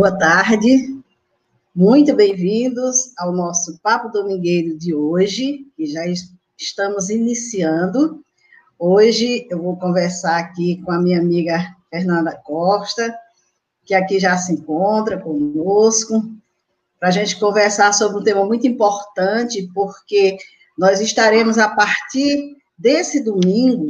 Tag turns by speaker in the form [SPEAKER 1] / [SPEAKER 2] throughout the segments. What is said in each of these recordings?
[SPEAKER 1] Boa tarde, muito bem-vindos ao nosso Papo Domingueiro de hoje, que já estamos iniciando. Hoje eu vou conversar aqui com a minha amiga Fernanda Costa, que aqui já se encontra conosco, para a gente conversar sobre um tema muito importante, porque nós estaremos, a partir desse domingo,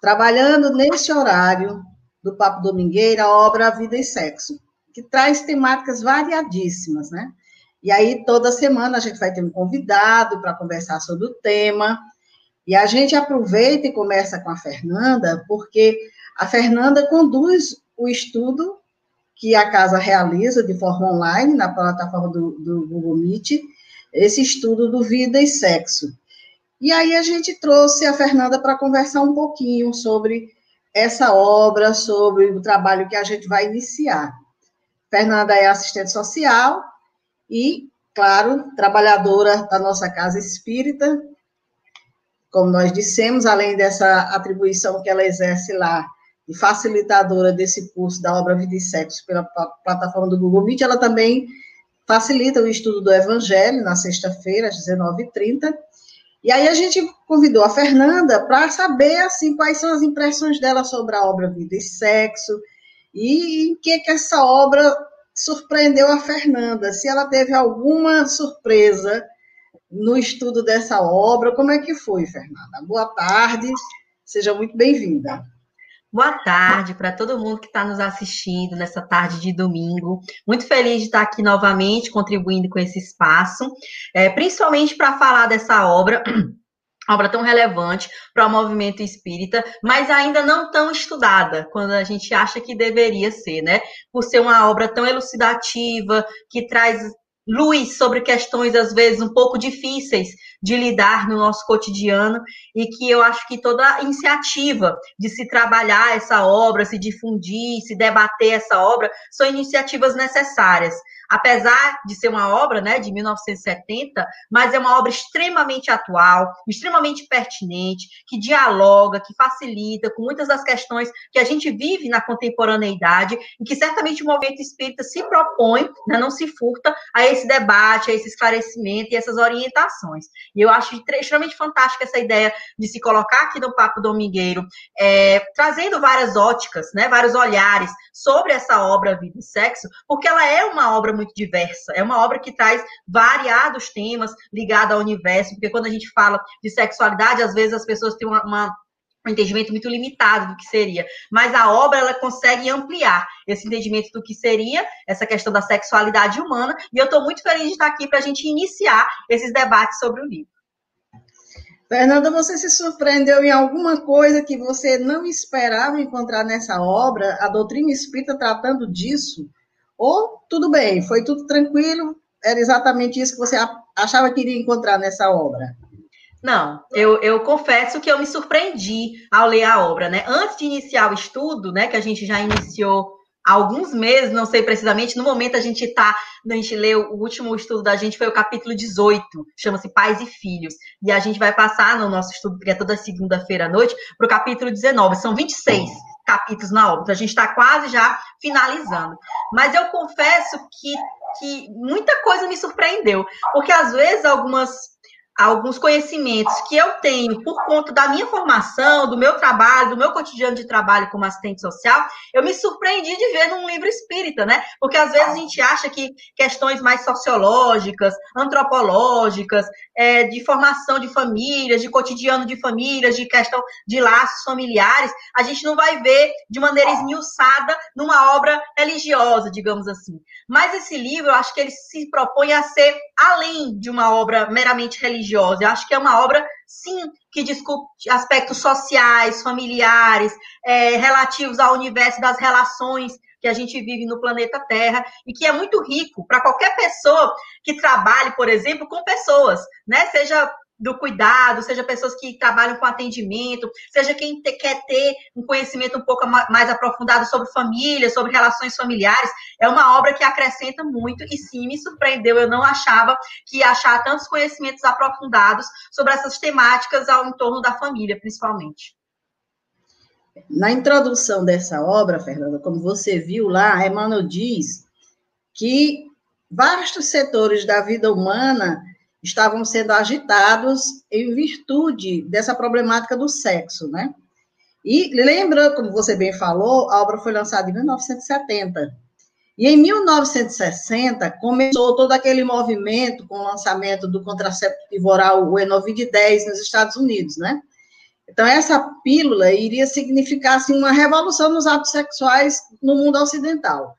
[SPEAKER 1] trabalhando nesse horário do Papo Domingueiro, a obra Vida e Sexo que traz temáticas variadíssimas, né? E aí, toda semana, a gente vai ter um convidado para conversar sobre o tema. E a gente aproveita e começa com a Fernanda, porque a Fernanda conduz o estudo que a casa realiza de forma online, na plataforma do, do Google Meet, esse estudo do vida e sexo. E aí a gente trouxe a Fernanda para conversar um pouquinho sobre essa obra, sobre o trabalho que a gente vai iniciar. Fernanda é assistente social e, claro, trabalhadora da nossa casa espírita. Como nós dissemos, além dessa atribuição que ela exerce lá de facilitadora desse curso da obra Vida e Sexo pela plataforma do Google Meet, ela também facilita o estudo do Evangelho na sexta-feira, às 19h30. E aí a gente convidou a Fernanda para saber assim quais são as impressões dela sobre a obra Vida e Sexo, e em que, que essa obra surpreendeu a Fernanda? Se ela teve alguma surpresa no estudo dessa obra, como é que foi, Fernanda? Boa tarde, seja muito bem-vinda.
[SPEAKER 2] Boa tarde para todo mundo que está nos assistindo nessa tarde de domingo. Muito feliz de estar aqui novamente contribuindo com esse espaço, é, principalmente para falar dessa obra obra tão relevante para o movimento espírita, mas ainda não tão estudada, quando a gente acha que deveria ser, né? Por ser uma obra tão elucidativa, que traz luz sobre questões, às vezes, um pouco difíceis de lidar no nosso cotidiano, e que eu acho que toda a iniciativa de se trabalhar essa obra, se difundir, se debater essa obra, são iniciativas necessárias apesar de ser uma obra né, de 1970, mas é uma obra extremamente atual, extremamente pertinente, que dialoga, que facilita com muitas das questões que a gente vive na contemporaneidade e que certamente o movimento espírita se propõe, né, não se furta a esse debate, a esse esclarecimento e essas orientações. E eu acho extremamente fantástica essa ideia de se colocar aqui no Papo Domingueiro, é, trazendo várias óticas, né, vários olhares sobre essa obra Vida e Sexo, porque ela é uma obra muito diversa. É uma obra que traz variados temas ligados ao universo, porque quando a gente fala de sexualidade, às vezes as pessoas têm uma, uma um entendimento muito limitado do que seria. Mas a obra ela consegue ampliar esse entendimento do que seria essa questão da sexualidade humana. E eu estou muito feliz de estar aqui para a gente iniciar esses debates sobre o livro.
[SPEAKER 1] Fernanda, você se surpreendeu em alguma coisa que você não esperava encontrar nessa obra? A doutrina espírita tratando disso? Ou tudo bem, foi tudo tranquilo, era exatamente isso que você achava que iria encontrar nessa obra?
[SPEAKER 2] Não, eu, eu confesso que eu me surpreendi ao ler a obra, né? Antes de iniciar o estudo, né, que a gente já iniciou há alguns meses, não sei precisamente, no momento a gente está, a gente leu, o último estudo da gente foi o capítulo 18, chama-se Pais e Filhos, e a gente vai passar no nosso estudo, que é toda segunda-feira à noite, para o capítulo 19, são 26 capítulos na obra, então a gente está quase já finalizando. Mas eu confesso que, que muita coisa me surpreendeu, porque às vezes algumas alguns conhecimentos que eu tenho por conta da minha formação, do meu trabalho, do meu cotidiano de trabalho como assistente social, eu me surpreendi de ver num livro espírita, né? Porque às vezes a gente acha que questões mais sociológicas, antropológicas, é, de formação de famílias, de cotidiano de famílias, de questão de laços familiares, a gente não vai ver de maneira esmiuçada numa obra religiosa, digamos assim. Mas esse livro, eu acho que ele se propõe a ser além de uma obra meramente religiosa. Eu acho que é uma obra, sim, que discute aspectos sociais, familiares, é, relativos ao universo das relações que a gente vive no planeta Terra e que é muito rico para qualquer pessoa que trabalhe, por exemplo, com pessoas, né? Seja do cuidado, seja pessoas que trabalham com atendimento, seja quem te, quer ter um conhecimento um pouco mais aprofundado sobre família, sobre relações familiares, é uma obra que acrescenta muito e sim me surpreendeu. Eu não achava que ia achar tantos conhecimentos aprofundados sobre essas temáticas ao entorno da família, principalmente.
[SPEAKER 1] Na introdução dessa obra, Fernanda, como você viu lá, Emmanuel diz que vastos setores da vida humana estavam sendo agitados em virtude dessa problemática do sexo, né? E lembra, como você bem falou, a obra foi lançada em 1970. E em 1960 começou todo aquele movimento com o lançamento do contraceptivo oral, o Enovid-10, nos Estados Unidos, né? Então, essa pílula iria significar assim, uma revolução nos atos sexuais no mundo ocidental.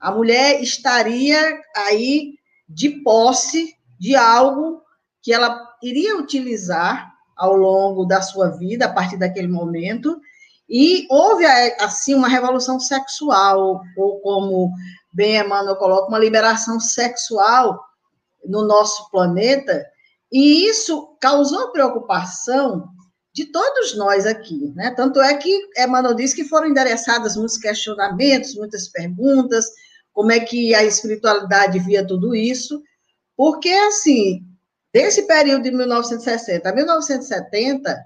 [SPEAKER 1] A mulher estaria aí de posse de algo que ela iria utilizar ao longo da sua vida, a partir daquele momento, e houve, assim, uma revolução sexual, ou como bem Emmanuel coloca, uma liberação sexual no nosso planeta, e isso causou preocupação de todos nós aqui, né? Tanto é que Emmanuel diz que foram endereçados muitos questionamentos, muitas perguntas, como é que a espiritualidade via tudo isso, porque, assim, desse período de 1960 a 1970,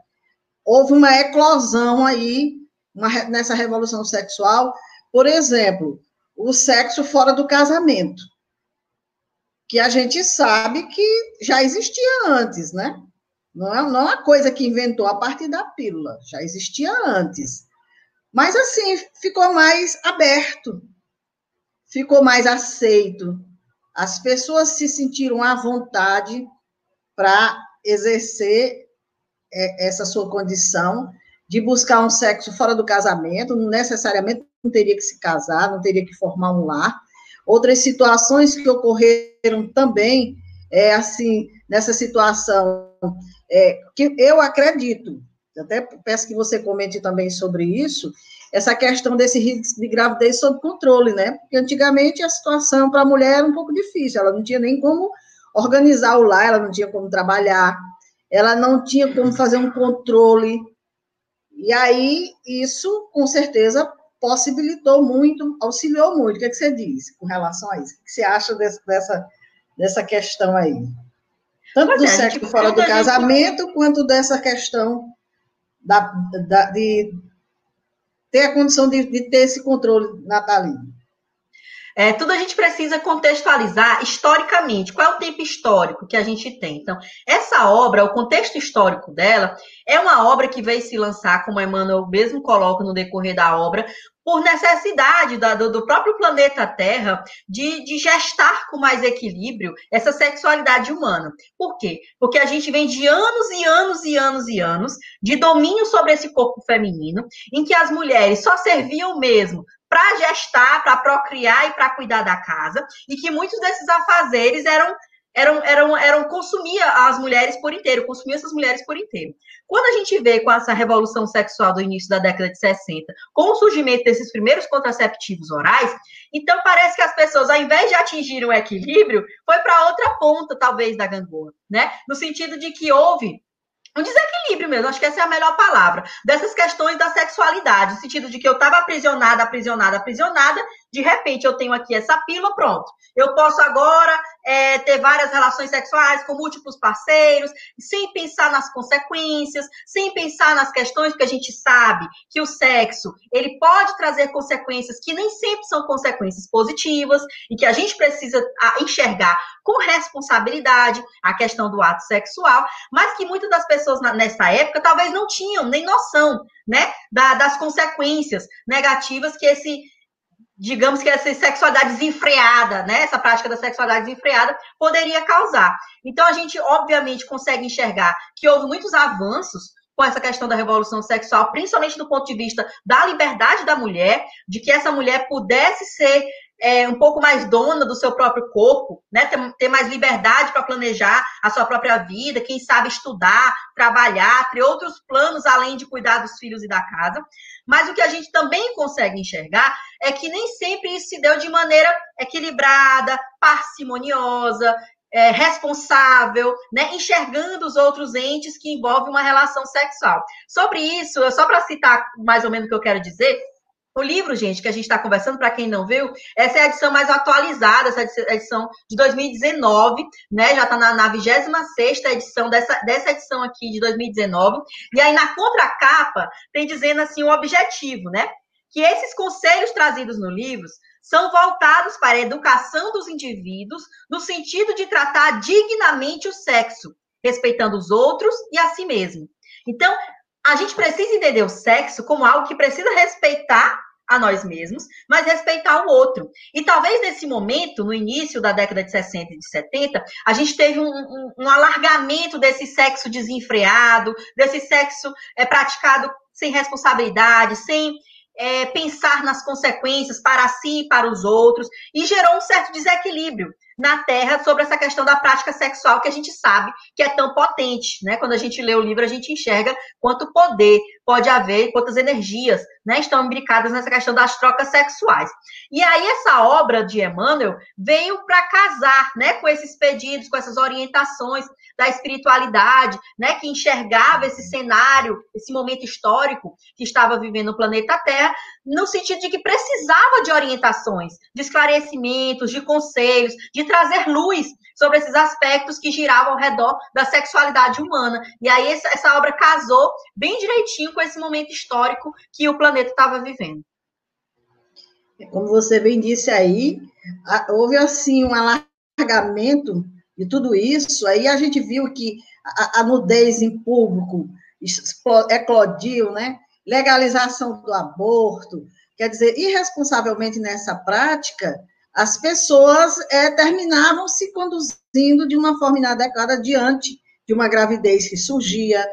[SPEAKER 1] houve uma eclosão aí, uma, nessa revolução sexual, por exemplo, o sexo fora do casamento, que a gente sabe que já existia antes, né? Não é, não é uma coisa que inventou a partir da pílula, já existia antes. Mas, assim, ficou mais aberto, ficou mais aceito. As pessoas se sentiram à vontade para exercer é, essa sua condição de buscar um sexo fora do casamento, não necessariamente não teria que se casar, não teria que formar um lar. Outras situações que ocorreram também, é assim, nessa situação, é, que eu acredito, até peço que você comente também sobre isso, essa questão desse risco de gravidez sob controle, né? Porque antigamente a situação para a mulher era um pouco difícil, ela não tinha nem como organizar o lar, ela não tinha como trabalhar, ela não tinha como fazer um controle. E aí, isso, com certeza, possibilitou muito, auxiliou muito. O que, é que você diz com relação a isso? O que você acha desse, dessa, dessa questão aí? Tanto pois do é, sexo fora do casamento, gente... quanto dessa questão da, da, de ter a condição de, de ter esse controle natalino.
[SPEAKER 2] É, tudo a gente precisa contextualizar historicamente. Qual é o tempo histórico que a gente tem? Então, essa obra, o contexto histórico dela, é uma obra que veio se lançar, como Emmanuel mesmo coloca no decorrer da obra, por necessidade da, do, do, próprio planeta Terra de, de gestar com mais equilíbrio essa sexualidade humana. Por quê? Porque a gente vem de anos e anos e anos e anos de domínio sobre esse corpo feminino, em que as mulheres só serviam mesmo para gestar, para procriar e para cuidar da casa, e que muitos desses afazeres eram eram, eram, eram consumia as mulheres por inteiro, consumia essas mulheres por inteiro. Quando a gente vê com essa revolução sexual do início da década de 60, com o surgimento desses primeiros contraceptivos orais, então parece que as pessoas, ao invés de atingirem o equilíbrio, foi para outra ponta, talvez, da gangorra, né? No sentido de que houve um desequilíbrio mesmo, acho que essa é a melhor palavra, dessas questões da sexualidade, no sentido de que eu estava aprisionada, aprisionada, aprisionada, de repente eu tenho aqui essa pílula, pronto. Eu posso agora é, ter várias relações sexuais com múltiplos parceiros, sem pensar nas consequências, sem pensar nas questões, porque a gente sabe que o sexo ele pode trazer consequências que nem sempre são consequências positivas e que a gente precisa enxergar com responsabilidade a questão do ato sexual, mas que muitas das pessoas nessa época talvez não tinham nem noção, né, das consequências negativas que esse digamos que essa sexualidade desenfreada, né, essa prática da sexualidade desenfreada poderia causar. Então a gente obviamente consegue enxergar que houve muitos avanços com essa questão da revolução sexual, principalmente do ponto de vista da liberdade da mulher, de que essa mulher pudesse ser é, um pouco mais dona do seu próprio corpo, né? ter, ter mais liberdade para planejar a sua própria vida, quem sabe estudar, trabalhar, ter outros planos além de cuidar dos filhos e da casa. Mas o que a gente também consegue enxergar é que nem sempre isso se deu de maneira equilibrada, parcimoniosa, é, responsável, né, enxergando os outros entes que envolvem uma relação sexual. Sobre isso, só para citar mais ou menos o que eu quero dizer, o livro, gente, que a gente está conversando, para quem não viu, essa é a edição mais atualizada, essa edição de 2019, né? Já está na, na 26 edição dessa, dessa edição aqui de 2019. E aí, na contracapa, tem dizendo assim o objetivo, né? Que esses conselhos trazidos no livro são voltados para a educação dos indivíduos no sentido de tratar dignamente o sexo, respeitando os outros e a si mesmo. Então, a gente precisa entender o sexo como algo que precisa respeitar a nós mesmos, mas respeitar o outro. E talvez nesse momento, no início da década de 60 e de 70, a gente teve um, um, um alargamento desse sexo desenfreado, desse sexo é, praticado sem responsabilidade, sem é, pensar nas consequências para si e para os outros, e gerou um certo desequilíbrio na Terra sobre essa questão da prática sexual que a gente sabe que é tão potente, né? Quando a gente lê o livro, a gente enxerga quanto poder pode haver, quantas energias né, estão imbricadas nessa questão das trocas sexuais. E aí essa obra de Emmanuel veio para casar, né, com esses pedidos, com essas orientações da espiritualidade, né, que enxergava esse cenário, esse momento histórico que estava vivendo o planeta Terra, no sentido de que precisava de orientações, de esclarecimentos, de conselhos, de trazer luz sobre esses aspectos que giravam ao redor da sexualidade humana. E aí essa, obra casou bem direitinho com esse momento histórico que o planeta estava vivendo.
[SPEAKER 1] Como você bem disse aí, houve assim um alargamento de tudo isso, aí a gente viu que a, a nudez em público eclodiu, né? Legalização do aborto, quer dizer, irresponsavelmente nessa prática, as pessoas é, terminavam se conduzindo de uma forma inadequada diante de uma gravidez que surgia,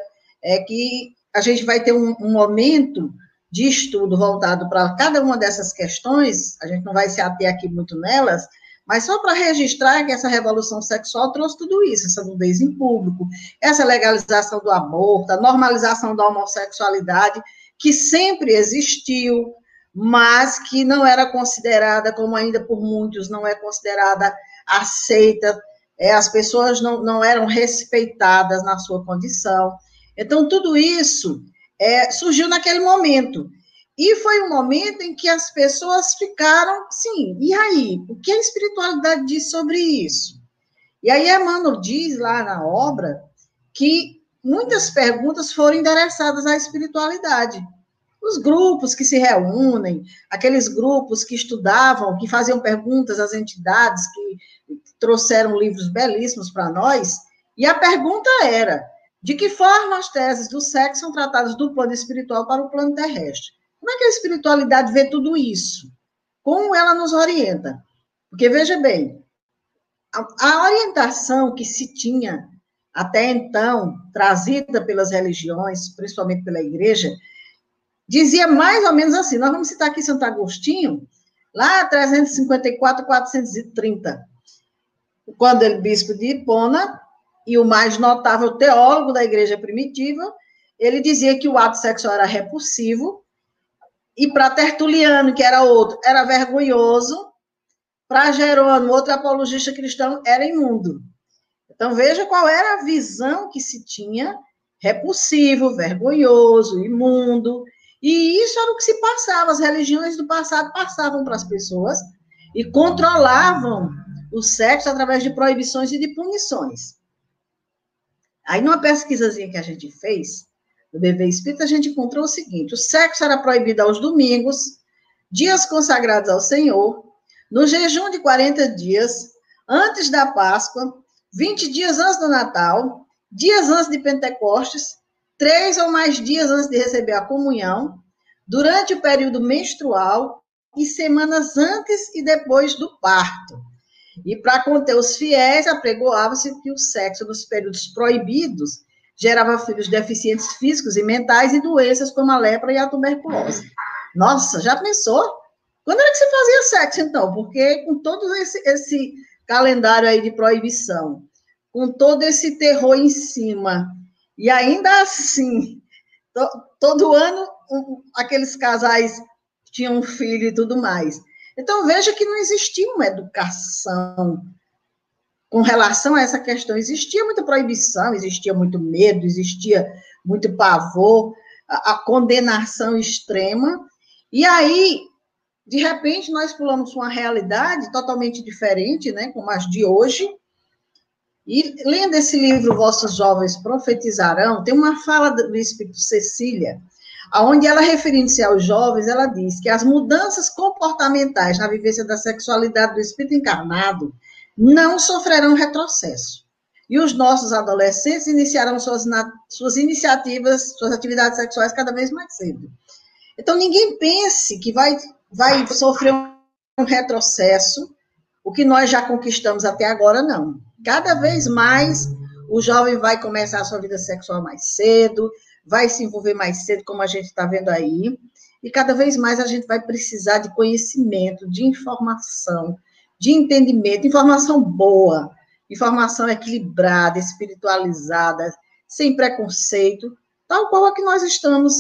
[SPEAKER 1] é que a gente vai ter um, um momento de estudo voltado para cada uma dessas questões, a gente não vai se ater aqui muito nelas, mas só para registrar que essa revolução sexual trouxe tudo isso, essa nudez em público, essa legalização do aborto, a normalização da homossexualidade, que sempre existiu, mas que não era considerada, como ainda por muitos não é considerada aceita, é, as pessoas não, não eram respeitadas na sua condição. Então, tudo isso é, surgiu naquele momento. E foi um momento em que as pessoas ficaram, sim, e aí? O que a espiritualidade diz sobre isso? E aí Emmanuel diz lá na obra que muitas perguntas foram endereçadas à espiritualidade. Os grupos que se reúnem, aqueles grupos que estudavam, que faziam perguntas às entidades que trouxeram livros belíssimos para nós, e a pergunta era: de que forma as teses do sexo são tratadas do plano espiritual para o plano terrestre? Como é que a espiritualidade vê tudo isso? Como ela nos orienta? Porque, veja bem, a, a orientação que se tinha até então, trazida pelas religiões, principalmente pela igreja, dizia mais ou menos assim: nós vamos citar aqui Santo Agostinho, lá 354, 430, quando ele bispo de Hipona, e o mais notável teólogo da igreja primitiva, ele dizia que o ato sexual era repulsivo e para Tertuliano, que era outro, era vergonhoso. Para Jerônimo, outro apologista cristão, era imundo. Então, veja qual era a visão que se tinha: repulsivo, vergonhoso, imundo. E isso era o que se passava. As religiões do passado passavam para as pessoas e controlavam o sexo através de proibições e de punições. Aí, numa pesquisazinha que a gente fez, do bebê espírita, a gente encontrou o seguinte: o sexo era proibido aos domingos, dias consagrados ao Senhor, no jejum de 40 dias, antes da Páscoa, 20 dias antes do Natal, dias antes de Pentecostes, três ou mais dias antes de receber a comunhão, durante o período menstrual e semanas antes e depois do parto. E para conter os fiéis, apregoava-se que o sexo nos períodos proibidos gerava filhos deficientes físicos e mentais e doenças como a lepra e a tuberculose. Nossa, já pensou? Quando era que você fazia sexo, então? Porque com todo esse, esse calendário aí de proibição, com todo esse terror em cima, e ainda assim, to, todo ano um, aqueles casais tinham um filho e tudo mais. Então, veja que não existia uma educação com relação a essa questão. Existia muita proibição, existia muito medo, existia muito pavor, a, a condenação extrema. E aí, de repente, nós pulamos uma realidade totalmente diferente, né, como as de hoje. E lendo esse livro, Vossos Jovens Profetizarão, tem uma fala do Espírito Cecília, onde ela, referindo-se aos jovens, ela diz que as mudanças comportamentais na vivência da sexualidade do espírito encarnado não sofrerão retrocesso. E os nossos adolescentes iniciarão suas, suas iniciativas, suas atividades sexuais cada vez mais cedo. Então, ninguém pense que vai, vai sofrer um retrocesso, o que nós já conquistamos até agora, não. Cada vez mais o jovem vai começar a sua vida sexual mais cedo, vai se envolver mais cedo, como a gente está vendo aí, e cada vez mais a gente vai precisar de conhecimento, de informação, de entendimento, informação boa, informação equilibrada, espiritualizada, sem preconceito, tal qual a que nós estamos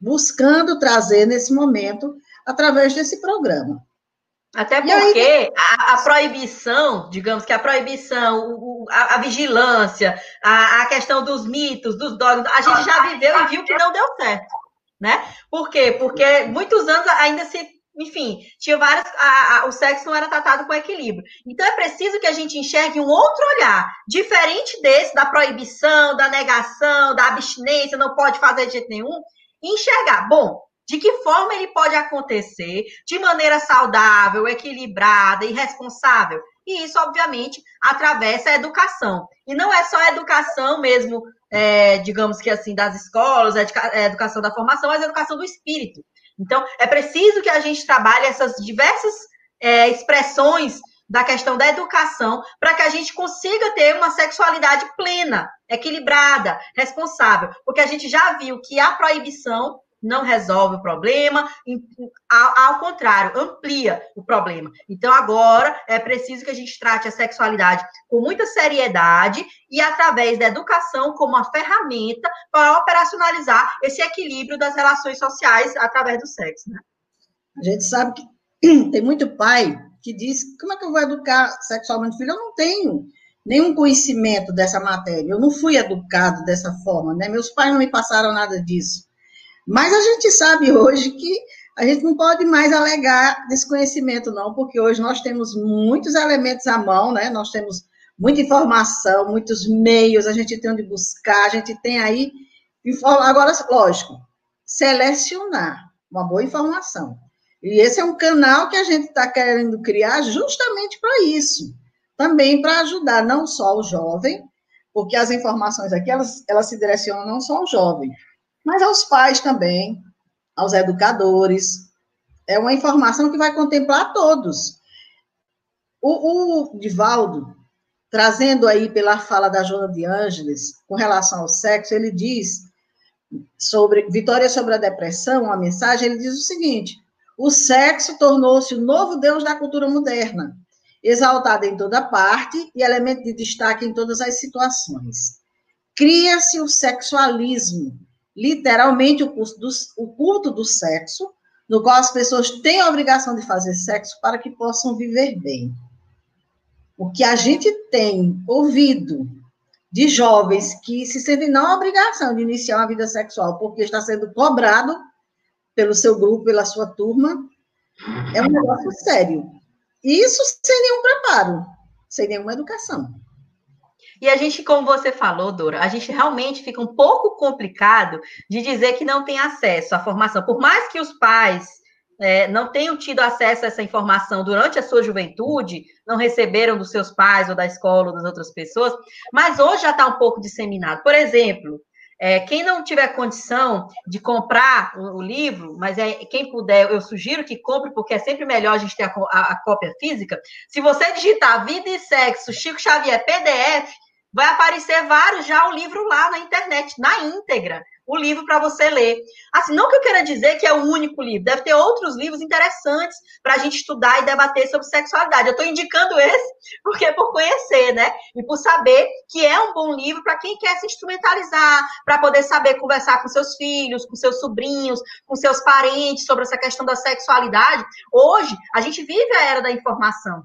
[SPEAKER 1] buscando trazer nesse momento através desse programa.
[SPEAKER 2] Até porque aí... a, a, proibição, digamos que a proibição, o, a, a, vigilância, a, a, questão dos mitos, dos dogmas, a gente já viveu e viu que não deu certo, né? Por quê? Porque muitos anos ainda se, enfim, tinha vários, o sexo não era tratado com equilíbrio. Então é preciso que a gente enxergue um outro olhar, diferente desse da proibição, da negação, da abstinência, não pode fazer de jeito nenhum, enxergar, bom, de que forma ele pode acontecer de maneira saudável, equilibrada e responsável? E isso, obviamente, atravessa a educação. E não é só a educação mesmo, é, digamos que assim, das escolas, a educação da formação, mas a educação do espírito. Então, é preciso que a gente trabalhe essas diversas é, expressões da questão da educação para que a gente consiga ter uma sexualidade plena, equilibrada, responsável. Porque a gente já viu que a proibição não resolve o problema, ao, contrário, amplia o problema. Então, agora é preciso que a gente trate a sexualidade com muita seriedade e através da educação como uma ferramenta para operacionalizar esse equilíbrio das relações sociais através do sexo. Né?
[SPEAKER 1] A gente sabe que tem muito pai que diz: como é que eu vou educar sexualmente filho? Eu não tenho nenhum conhecimento dessa matéria, eu não fui educado dessa forma, né? Meus pais não me passaram nada disso. Mas a gente sabe hoje que a gente não pode mais alegar desconhecimento, não, porque hoje nós temos muitos elementos à mão, né? Nós temos muita informação, muitos meios, a gente tem onde buscar, a gente tem aí. Agora, lógico, selecionar uma boa informação. E esse é um canal que a gente está querendo criar justamente para isso. Também para ajudar não só o jovem, porque as informações aqui, elas, elas se direcionam não só ao jovem, mas aos pais também, aos educadores. É uma informação que vai contemplar todos. O, o Divaldo, trazendo aí pela fala da Joana de Ângeles, com relação ao sexo, ele diz sobre Vitória sobre a depressão, uma mensagem, ele diz o seguinte: o sexo tornou-se o novo deus da cultura moderna, exaltado em toda parte e elemento de destaque em todas as situações. Cria-se o sexualismo, literalmente o, do, o culto do sexo, no qual as pessoas têm a obrigação de fazer sexo para que possam viver bem. O que a gente tem ouvido de jovens que se sentem na obrigação de iniciar uma vida sexual porque está sendo cobrado pelo seu grupo, pela sua turma, é um negócio sério. Isso sem nenhum preparo, sem nenhuma educação.
[SPEAKER 2] E a gente, como você falou, Dora, a gente realmente fica um pouco complicado de dizer que não tem acesso à formação. Por mais que os pais é, não tenham tido acesso a essa informação durante a sua juventude, não receberam dos seus pais ou da escola ou das outras pessoas, mas hoje já está um pouco disseminado. Por exemplo, é, quem não tiver condição de comprar o, o, livro, mas é quem puder, eu sugiro que compre, porque é sempre melhor a gente ter a, a, a cópia física. Se você digitar Vida e Sexo, Chico Xavier PDF, vai aparecer vários já o livro lá na internet, na íntegra, o livro para você ler. Assim, não que eu queira dizer que é o único livro, deve ter outros livros interessantes para a gente estudar e debater sobre sexualidade. Eu estou indicando esse porque é por conhecer, né? E por saber que é um bom livro para quem quer se instrumentalizar, para poder saber conversar com seus filhos, com seus sobrinhos, com seus parentes sobre essa questão da sexualidade. Hoje, a gente vive a era da informação.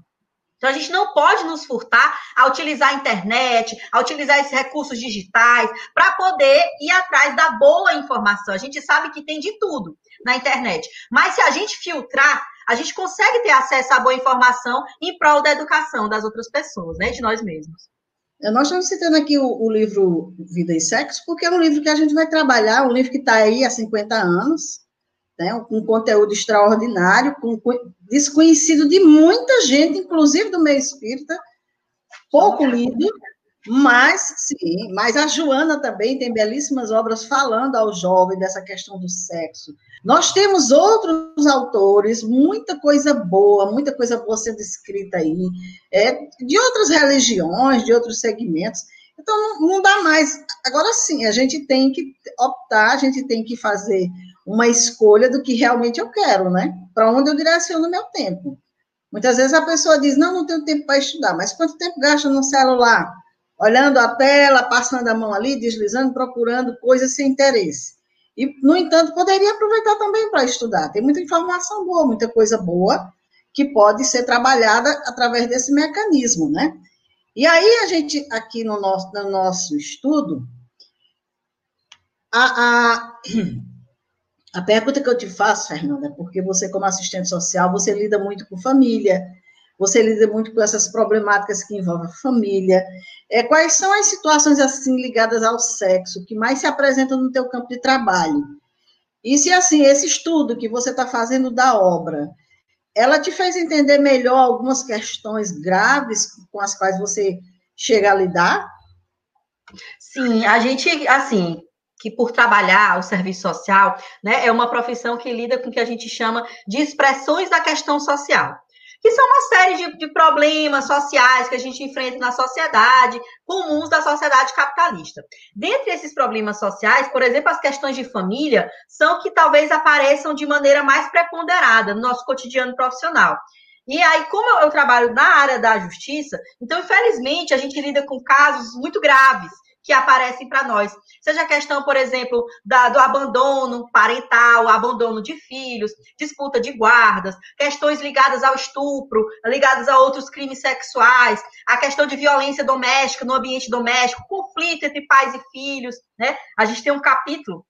[SPEAKER 2] Então, a gente não pode nos furtar a utilizar a internet, a utilizar esses recursos digitais, para poder ir atrás da boa informação. A gente sabe que tem de tudo na internet. Mas se a gente filtrar, a gente consegue ter acesso à boa informação em prol da educação das outras pessoas, né? De nós mesmos.
[SPEAKER 1] Nós estamos citando aqui o, o, livro Vida e Sexo, porque é um livro que a gente vai trabalhar, um livro que está aí há 50 anos, né, com conteúdo extraordinário, com, desconhecido de muita gente, inclusive do meio espírita, pouco lido, mas, sim, mas a Joana também tem belíssimas obras falando ao jovem dessa questão do sexo. Nós temos outros autores, muita coisa boa, muita coisa boa sendo escrita aí, é, de outras religiões, de outros segmentos. Então, não, não dá mais. Agora sim, a gente tem que optar, a gente tem que fazer uma escolha do que realmente eu quero, né? Para onde eu direciono meu tempo. Muitas vezes a pessoa diz, não, não tenho tempo para estudar, mas quanto tempo gasta no celular? olhando a tela, passando a mão ali, deslizando, procurando coisas sem interesse. E, no entanto, poderia aproveitar também para estudar. Tem muita informação boa, muita coisa boa que pode ser trabalhada através desse mecanismo, né? E aí a gente, aqui no nosso, no nosso estudo, a, a, a pergunta que eu te faço, Fernanda, porque você, como assistente social, você lida muito com família, você lida muito com essas problemáticas que envolvem a família. É, quais são as situações assim ligadas ao sexo que mais se apresentam no teu campo de trabalho? E se assim, esse estudo que você está fazendo da obra, ela te fez entender melhor algumas questões graves com as quais você chega a lidar?
[SPEAKER 2] Sim, a gente, assim, que por trabalhar o serviço social, né, é uma profissão que lida com o que a gente chama de expressões da questão social que são uma série de, de, problemas sociais que a gente enfrenta na sociedade, comuns da sociedade capitalista. Dentre esses problemas sociais, por exemplo, as questões de família são que talvez apareçam de maneira mais preponderada no nosso cotidiano profissional. E aí, como eu trabalho na área da justiça, então, infelizmente, a gente lida com casos muito graves que aparecem para nós. Seja a questão, por exemplo, da, do abandono parental, abandono de filhos, disputa de guardas, questões ligadas ao estupro, ligadas a outros crimes sexuais, a questão de violência doméstica no ambiente doméstico, conflito entre pais e filhos, né? A gente tem um capítulo,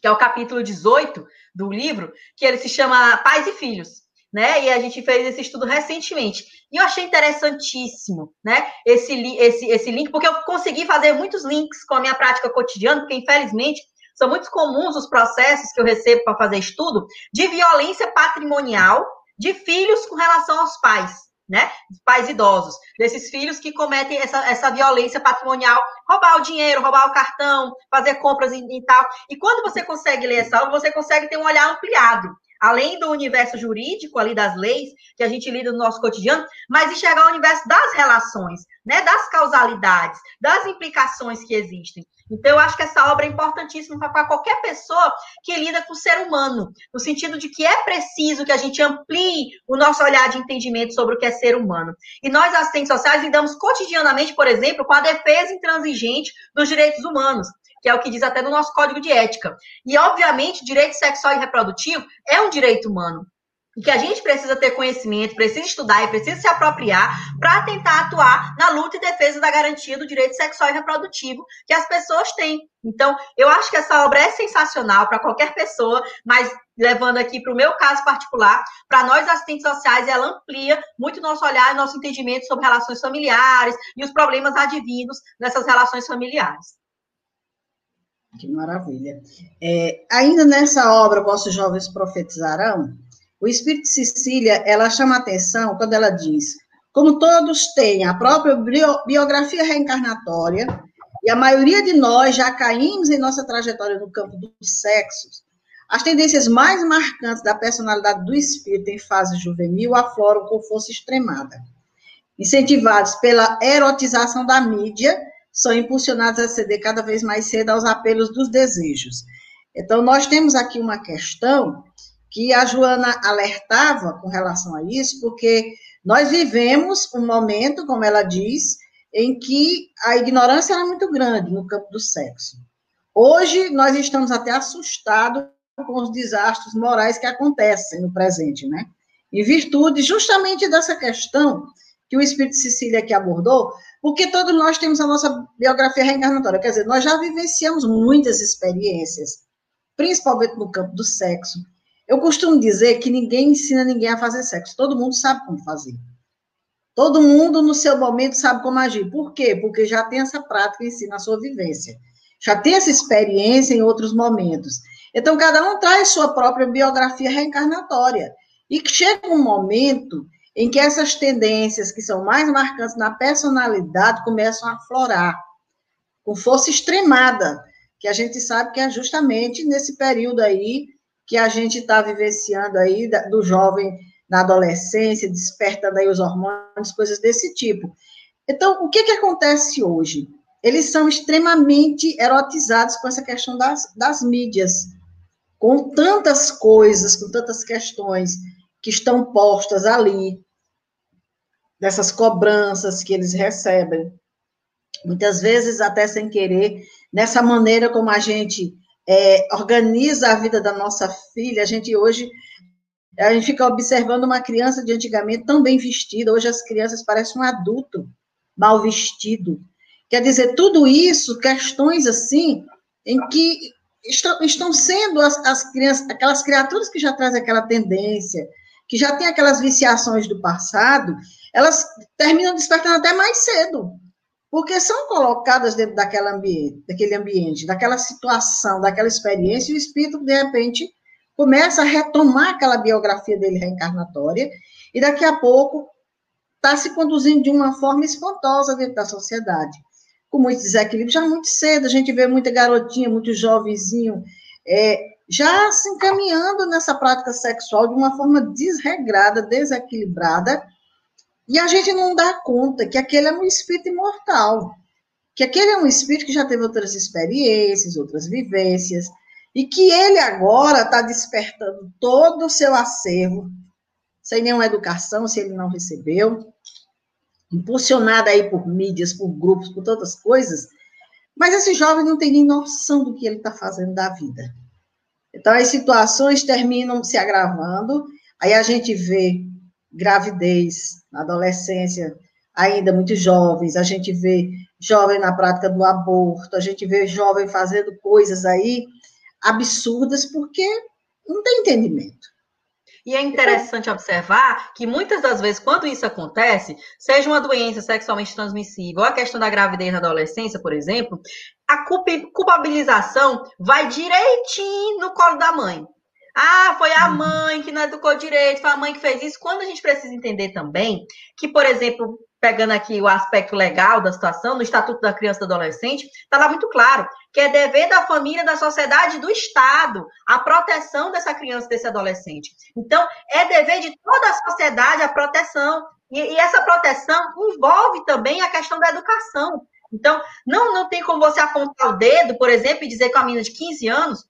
[SPEAKER 2] que é o capítulo 18 do livro, que ele se chama Pais e Filhos né? E a gente fez esse estudo recentemente. E eu achei interessantíssimo, né? Esse, esse, esse link, porque eu consegui fazer muitos links com a minha prática cotidiana, porque infelizmente são muito comuns os processos que eu recebo para fazer estudo de violência patrimonial de filhos com relação aos pais, né? Pais idosos, desses filhos que cometem essa, essa violência patrimonial, roubar o dinheiro, roubar o cartão, fazer compras e, e tal. E quando você consegue ler essa aula, você consegue ter um olhar ampliado além do universo jurídico ali das leis que a gente lida no nosso cotidiano, mas enxergar o universo das relações, né, das causalidades, das implicações que existem. Então, eu acho que essa obra é importantíssima para qualquer pessoa que lida com o ser humano, no sentido de que é preciso que a gente amplie o nosso olhar de entendimento sobre o que é ser humano. E nós, assistentes sociais, lidamos cotidianamente, por exemplo, com a defesa intransigente dos direitos humanos que é o que diz até no nosso código de ética. E, obviamente, direito sexual e reprodutivo é um direito humano. E que a gente precisa ter conhecimento, precisa estudar e precisa se apropriar para tentar atuar na luta e defesa da garantia do direito sexual e reprodutivo que as pessoas têm. Então, eu acho que essa obra é sensacional para qualquer pessoa, mas levando aqui para o meu caso particular, para nós assistentes sociais, ela amplia muito nosso olhar e nosso entendimento sobre relações familiares e os problemas advindos nessas relações familiares.
[SPEAKER 1] Que maravilha. É, ainda nessa obra, Vossos Jovens Profetizarão, o Espírito Cecília, ela chama atenção quando ela diz, como todos têm a própria biografia reencarnatória, e a maioria de nós já caímos em nossa trajetória no campo dos sexos, as tendências mais marcantes da personalidade do espírito em fase juvenil afloram com força extremada. Incentivados pela erotização da mídia, são impulsionados a ceder cada vez mais cedo aos apelos dos desejos. Então, nós temos aqui uma questão que a Joana alertava com relação a isso, porque nós vivemos um momento, como ela diz, em que a ignorância era muito grande no campo do sexo. Hoje, nós estamos até assustados com os desastres morais que acontecem no presente, né? Em virtude justamente dessa questão que o Espírito Cecília aqui abordou, porque todos nós temos a nossa biografia reencarnatória, quer dizer, nós já vivenciamos muitas experiências, principalmente no campo do sexo. Eu costumo dizer que ninguém ensina ninguém a fazer sexo, todo mundo sabe como fazer. Todo mundo, no seu momento, sabe como agir. Por quê? Porque já tem essa prática em si, na sua vivência. Já tem essa experiência em outros momentos. Então, cada um traz sua própria biografia reencarnatória. E que chega um momento em que essas tendências que são mais marcantes na personalidade começam a aflorar com força extremada, que a gente sabe que é justamente nesse período aí que a gente está vivenciando aí do jovem na adolescência, desperta daí os hormônios, coisas desse tipo. Então, o que, que acontece hoje? Eles são extremamente erotizados com essa questão das, das mídias, com tantas coisas, com tantas questões que estão postas ali, dessas cobranças que eles recebem. Muitas vezes, até sem querer, nessa maneira como a gente é, organiza a vida da nossa filha, a gente hoje a gente fica observando uma criança de antigamente tão bem vestida, hoje as crianças parecem um adulto mal vestido. Quer dizer, tudo isso, questões assim, em que estão, estão sendo as, as crianças, aquelas criaturas que já trazem aquela tendência, que já têm aquelas viciações do passado, elas terminam despertando até mais cedo, porque são colocadas dentro daquela ambiente, daquele ambiente, daquela situação, daquela experiência, e o espírito, de repente, começa a retomar aquela biografia dele reencarnatória, e daqui a pouco está se conduzindo de uma forma espantosa dentro da sociedade, com muito desequilíbrio, já muito cedo, a gente vê muita garotinha, muito jovenzinho, é, já se encaminhando nessa prática sexual de uma forma desregrada, desequilibrada, e a gente não dá conta que aquele é um espírito imortal, que aquele é um espírito que já teve outras experiências, outras vivências, e que ele agora está despertando todo o seu acervo, sem nenhuma educação, se ele não recebeu, impulsionado aí por mídias, por grupos, por tantas coisas, mas esse jovem não tem nem noção do que ele está fazendo da vida. Então, as situações terminam se agravando, aí a gente vê gravidez na adolescência, ainda muito jovens, a gente vê jovem na prática do aborto, a gente vê jovem fazendo coisas aí absurdas porque não tem entendimento.
[SPEAKER 2] E é interessante observar que muitas das vezes, quando isso acontece, seja uma doença sexualmente transmissível, a questão da gravidez na adolescência, por exemplo, a culpabilização vai direitinho no colo da mãe. Ah, foi a uhum. mãe que não educou direito, foi a mãe que fez isso. Quando a gente precisa entender também que, por exemplo, pegando aqui o aspecto legal da situação, no Estatuto da Criança e do Adolescente, está lá muito claro que é dever da família, da sociedade do Estado a proteção dessa criança, desse adolescente. Então, é dever de toda a sociedade a proteção. E, e essa proteção envolve também a questão da educação. Então, não, não tem como você apontar o dedo, por exemplo, e dizer que uma menina de 15 anos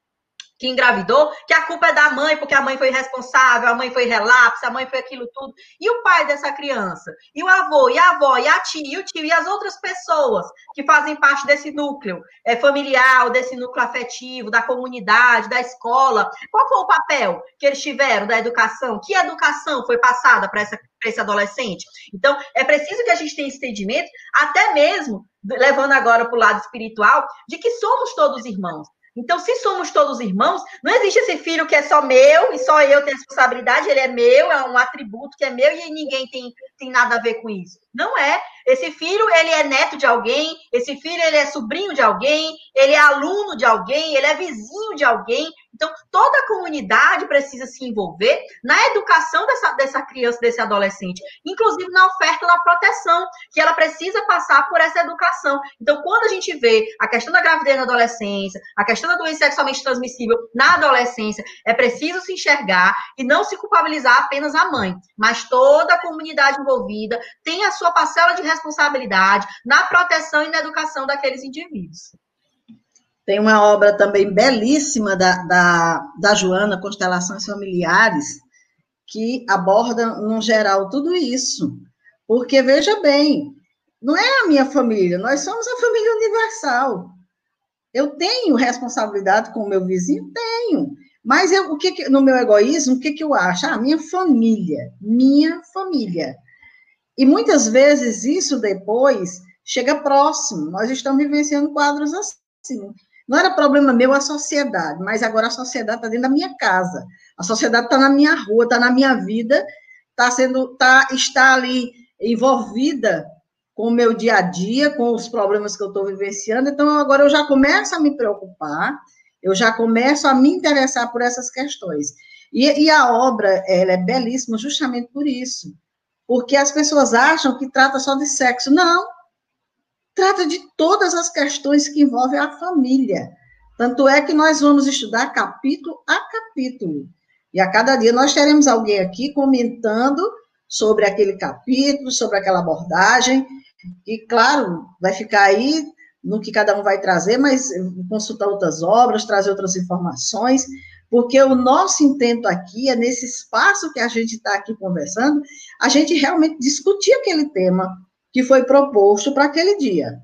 [SPEAKER 2] que engravidou, que a culpa é da mãe, porque a mãe foi responsável, a mãe foi relapse, a mãe foi aquilo tudo. E o pai dessa criança? E o avô, e a avó, e a tia, e o tio, e as outras pessoas que fazem parte desse núcleo é, familiar, desse núcleo afetivo, da comunidade, da escola. Qual foi o papel que eles tiveram da educação? Que educação foi passada para esse adolescente? Então, é preciso que a gente tenha esse entendimento, até mesmo levando agora para o lado espiritual, de que somos todos irmãos. Então, se somos todos irmãos, não existe esse filho que é só meu e só eu tenho responsabilidade, ele é meu, é um atributo que é meu e ninguém tem, tem nada a ver com isso. Não é. Esse filho, ele é neto de alguém, esse filho, ele é sobrinho de alguém, ele é aluno de alguém, ele é vizinho de alguém. Então, toda a comunidade precisa se envolver na educação dessa, dessa criança, desse adolescente, inclusive na oferta da proteção, que ela precisa passar por essa educação. Então, quando a gente vê a questão da gravidez na adolescência, a questão da doença sexualmente transmissível na adolescência, é preciso se enxergar e não se culpabilizar apenas a mãe, mas toda a comunidade envolvida tem a sua parcela de responsabilidade na proteção e na educação daqueles indivíduos.
[SPEAKER 1] Tem uma obra também belíssima da, da, da Joana, Constelações Familiares, que aborda, no geral, tudo isso. Porque, veja bem, não é a minha família, nós somos a família universal. Eu tenho responsabilidade com o meu vizinho? Tenho. Mas eu, o que, que no meu egoísmo, o que, que eu acho? Ah, minha família, minha família. E muitas vezes isso depois chega próximo. Nós estamos vivenciando quadros assim. Não era problema meu a sociedade, mas agora a sociedade está dentro da minha casa. A sociedade está na minha rua, está na minha vida, está sendo, tá, está ali envolvida com o meu dia a dia, com os problemas que eu estou vivenciando, então agora eu já começo a me preocupar, eu já começo a me interessar por essas questões. E, e a obra, ela é belíssima justamente por isso, porque as pessoas acham que trata só de sexo. Não, trata de todas as questões que envolvem a família. Tanto é que nós vamos estudar capítulo a capítulo. E a cada dia nós teremos alguém aqui comentando sobre aquele capítulo, sobre aquela abordagem. E, claro, vai ficar aí no que cada um vai trazer, mas consultar outras obras, trazer outras informações, porque o nosso intento aqui é, nesse espaço que a gente está aqui conversando, a gente realmente discutir aquele tema que foi proposto para aquele dia.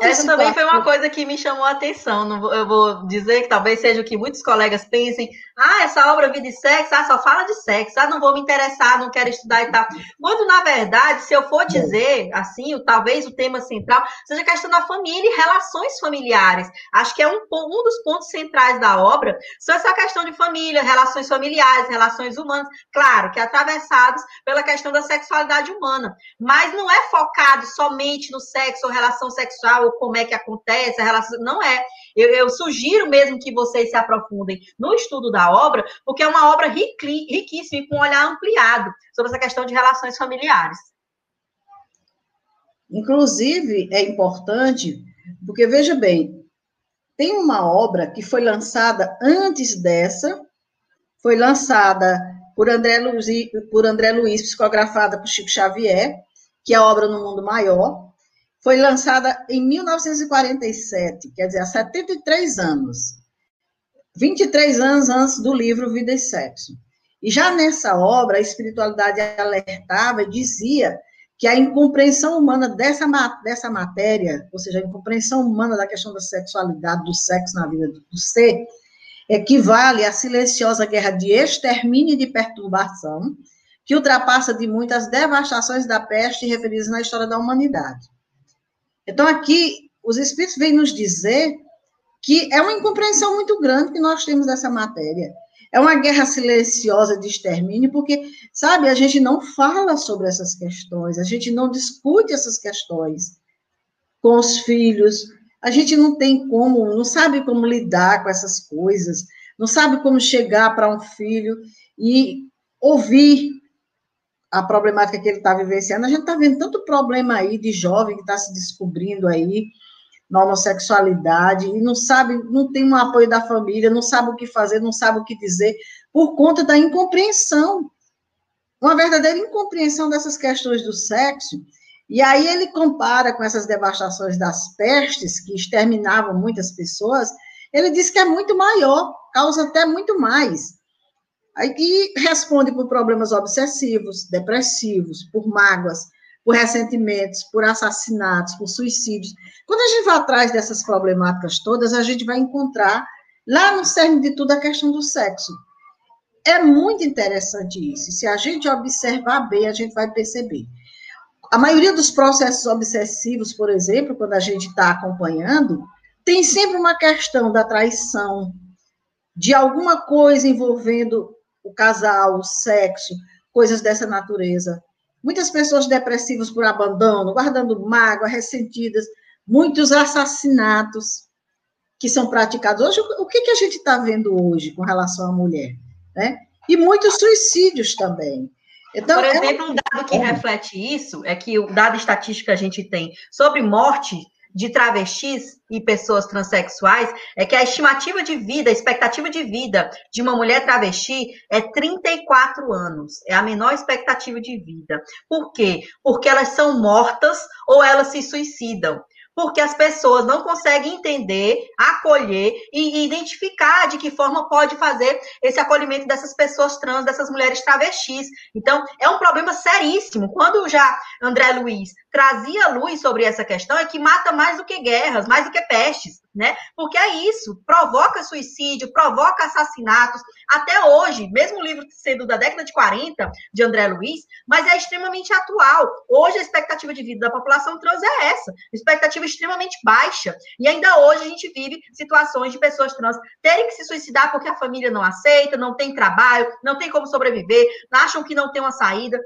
[SPEAKER 2] Essa situação... também foi uma coisa que me chamou a atenção. Eu vou dizer que talvez seja o que muitos colegas pensem. Ah, essa obra Vida e Sexo, ah, só fala de sexo, ah, não vou me interessar, não quero estudar e tal. Quando, na verdade, se eu for dizer, assim, talvez o tema central seja a questão da família e relações familiares. Acho que é um, um dos pontos centrais da obra, são essa questão de família, relações familiares, relações humanas, claro, que atravessados pela questão da sexualidade humana. Mas não é focado somente no sexo ou relação sexual sexual, ou como é que acontece, a relação. Não é. Eu, eu, sugiro mesmo que vocês se aprofundem no estudo da obra, porque é uma obra riquíssima e com um olhar ampliado sobre essa questão de relações familiares.
[SPEAKER 1] Inclusive, é importante, porque veja bem, tem uma obra que foi lançada antes dessa, foi lançada por André Luiz, por André Luiz psicografada por Chico Xavier, que é a obra No Mundo Maior, foi lançada em 1947, quer dizer, há 73 anos. 23 anos antes do livro Vida e Sexo. E já nessa obra, a espiritualidade alertava e dizia que a incompreensão humana dessa, dessa matéria, ou seja, a incompreensão humana da questão da sexualidade, do sexo na vida do ser, equivale à silenciosa guerra de extermínio e de perturbação, que ultrapassa de muitas devastações da peste referidas na história da humanidade. Então, aqui, os Espíritos vêm nos dizer que é uma incompreensão muito grande que nós temos dessa matéria. É uma guerra silenciosa de extermínio, porque, sabe, a gente não fala sobre essas questões, a gente não discute essas questões com os filhos, a gente não tem como, não sabe como lidar com essas coisas, não sabe como chegar para um filho e ouvir a problemática que ele está vivenciando, a gente está vendo tanto problema aí de jovem que está se descobrindo aí na homossexualidade e não sabe, não tem um apoio da família, não sabe o que fazer, não sabe o que dizer, por conta da incompreensão, uma verdadeira incompreensão dessas questões do sexo. E aí ele compara com essas devastações das pestes, que exterminavam muitas pessoas, ele diz que é muito maior, causa até muito mais. Aí responde por problemas obsessivos, depressivos, por mágoas, por ressentimentos, por assassinatos, por suicídios. Quando a gente vai atrás dessas problemáticas todas, a gente vai encontrar lá no cerne de tudo a questão do sexo. É muito interessante isso. Se a gente observar bem, a gente vai perceber. A maioria dos processos obsessivos, por exemplo, quando a gente está acompanhando, tem sempre uma questão da traição, de alguma coisa envolvendo o casal, o sexo, coisas dessa natureza. Muitas pessoas depressivas por abandono, guardando mágoa, ressentidas, muitos assassinatos que são praticados hoje. O que, que a gente está vendo hoje com relação à mulher? Né? E muitos suicídios também.
[SPEAKER 2] Então, Por exemplo, um dado que reflete isso é que o dado estatístico que a gente tem sobre morte de travestis e pessoas transexuais é que a estimativa de vida, a expectativa de vida de uma mulher travesti é 34 anos. É a menor expectativa de vida. Por quê? Porque elas são mortas ou elas se suicidam porque as pessoas não conseguem entender, acolher e identificar de que forma pode fazer esse acolhimento dessas pessoas trans, dessas mulheres travestis. Então, é um problema seríssimo. Quando já André Luiz trazia luz sobre essa questão, é que mata mais do que guerras, mais do que pestes né? Porque é isso, provoca suicídio, provoca assassinatos, até hoje, mesmo o livro sendo da década de 40, de André Luiz, mas é extremamente atual. Hoje a expectativa de vida da população trans é essa, expectativa extremamente baixa. E ainda hoje a gente vive situações de pessoas trans terem que se suicidar porque a família não aceita, não tem trabalho, não tem como sobreviver, acham que não tem uma saída.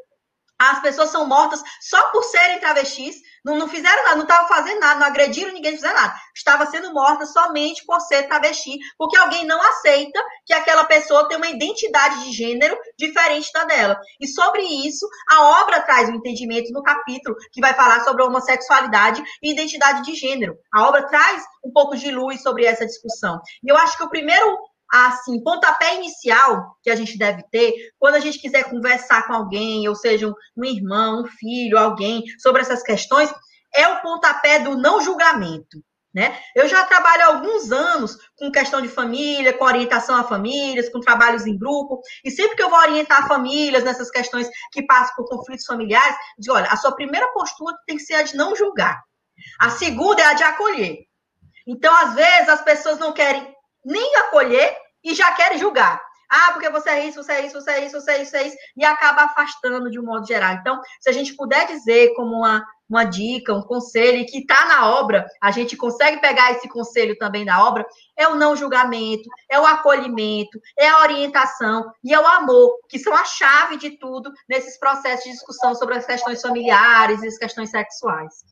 [SPEAKER 2] As pessoas são mortas só por serem travestis, não, não fizeram nada, não estavam fazendo nada, não agrediram ninguém, não fizeram nada. Estava sendo morta somente por ser travesti, porque alguém não aceita que aquela pessoa tem uma identidade de gênero diferente da dela. E sobre isso, a obra traz um entendimento no capítulo que vai falar sobre homossexualidade e identidade de gênero. A obra traz um pouco de luz sobre essa discussão. E eu acho que o primeiro assim, pontapé inicial que a gente deve ter quando a gente quiser conversar com alguém, ou seja, um irmão, um filho, alguém, sobre essas questões, é o pontapé do não julgamento. Né? Eu já trabalho há alguns anos com questão de família, com orientação a famílias, com trabalhos em grupo, e sempre que eu vou orientar famílias nessas questões que passam por conflitos familiares, digo, olha, a sua primeira postura tem que ser a de não julgar. A segunda é a de acolher. Então, às vezes, as pessoas não querem nem acolher e já quer julgar. Ah, porque você é isso, você é isso, você é isso, você é isso, você é isso, e acaba afastando de um modo geral. Então, se a gente puder dizer como uma, uma dica, um conselho, que está na obra, a gente consegue pegar esse conselho também da obra, é o não julgamento, é o acolhimento, é a orientação e é o amor, que são a chave de tudo nesses processos de discussão sobre as questões familiares e as questões sexuais.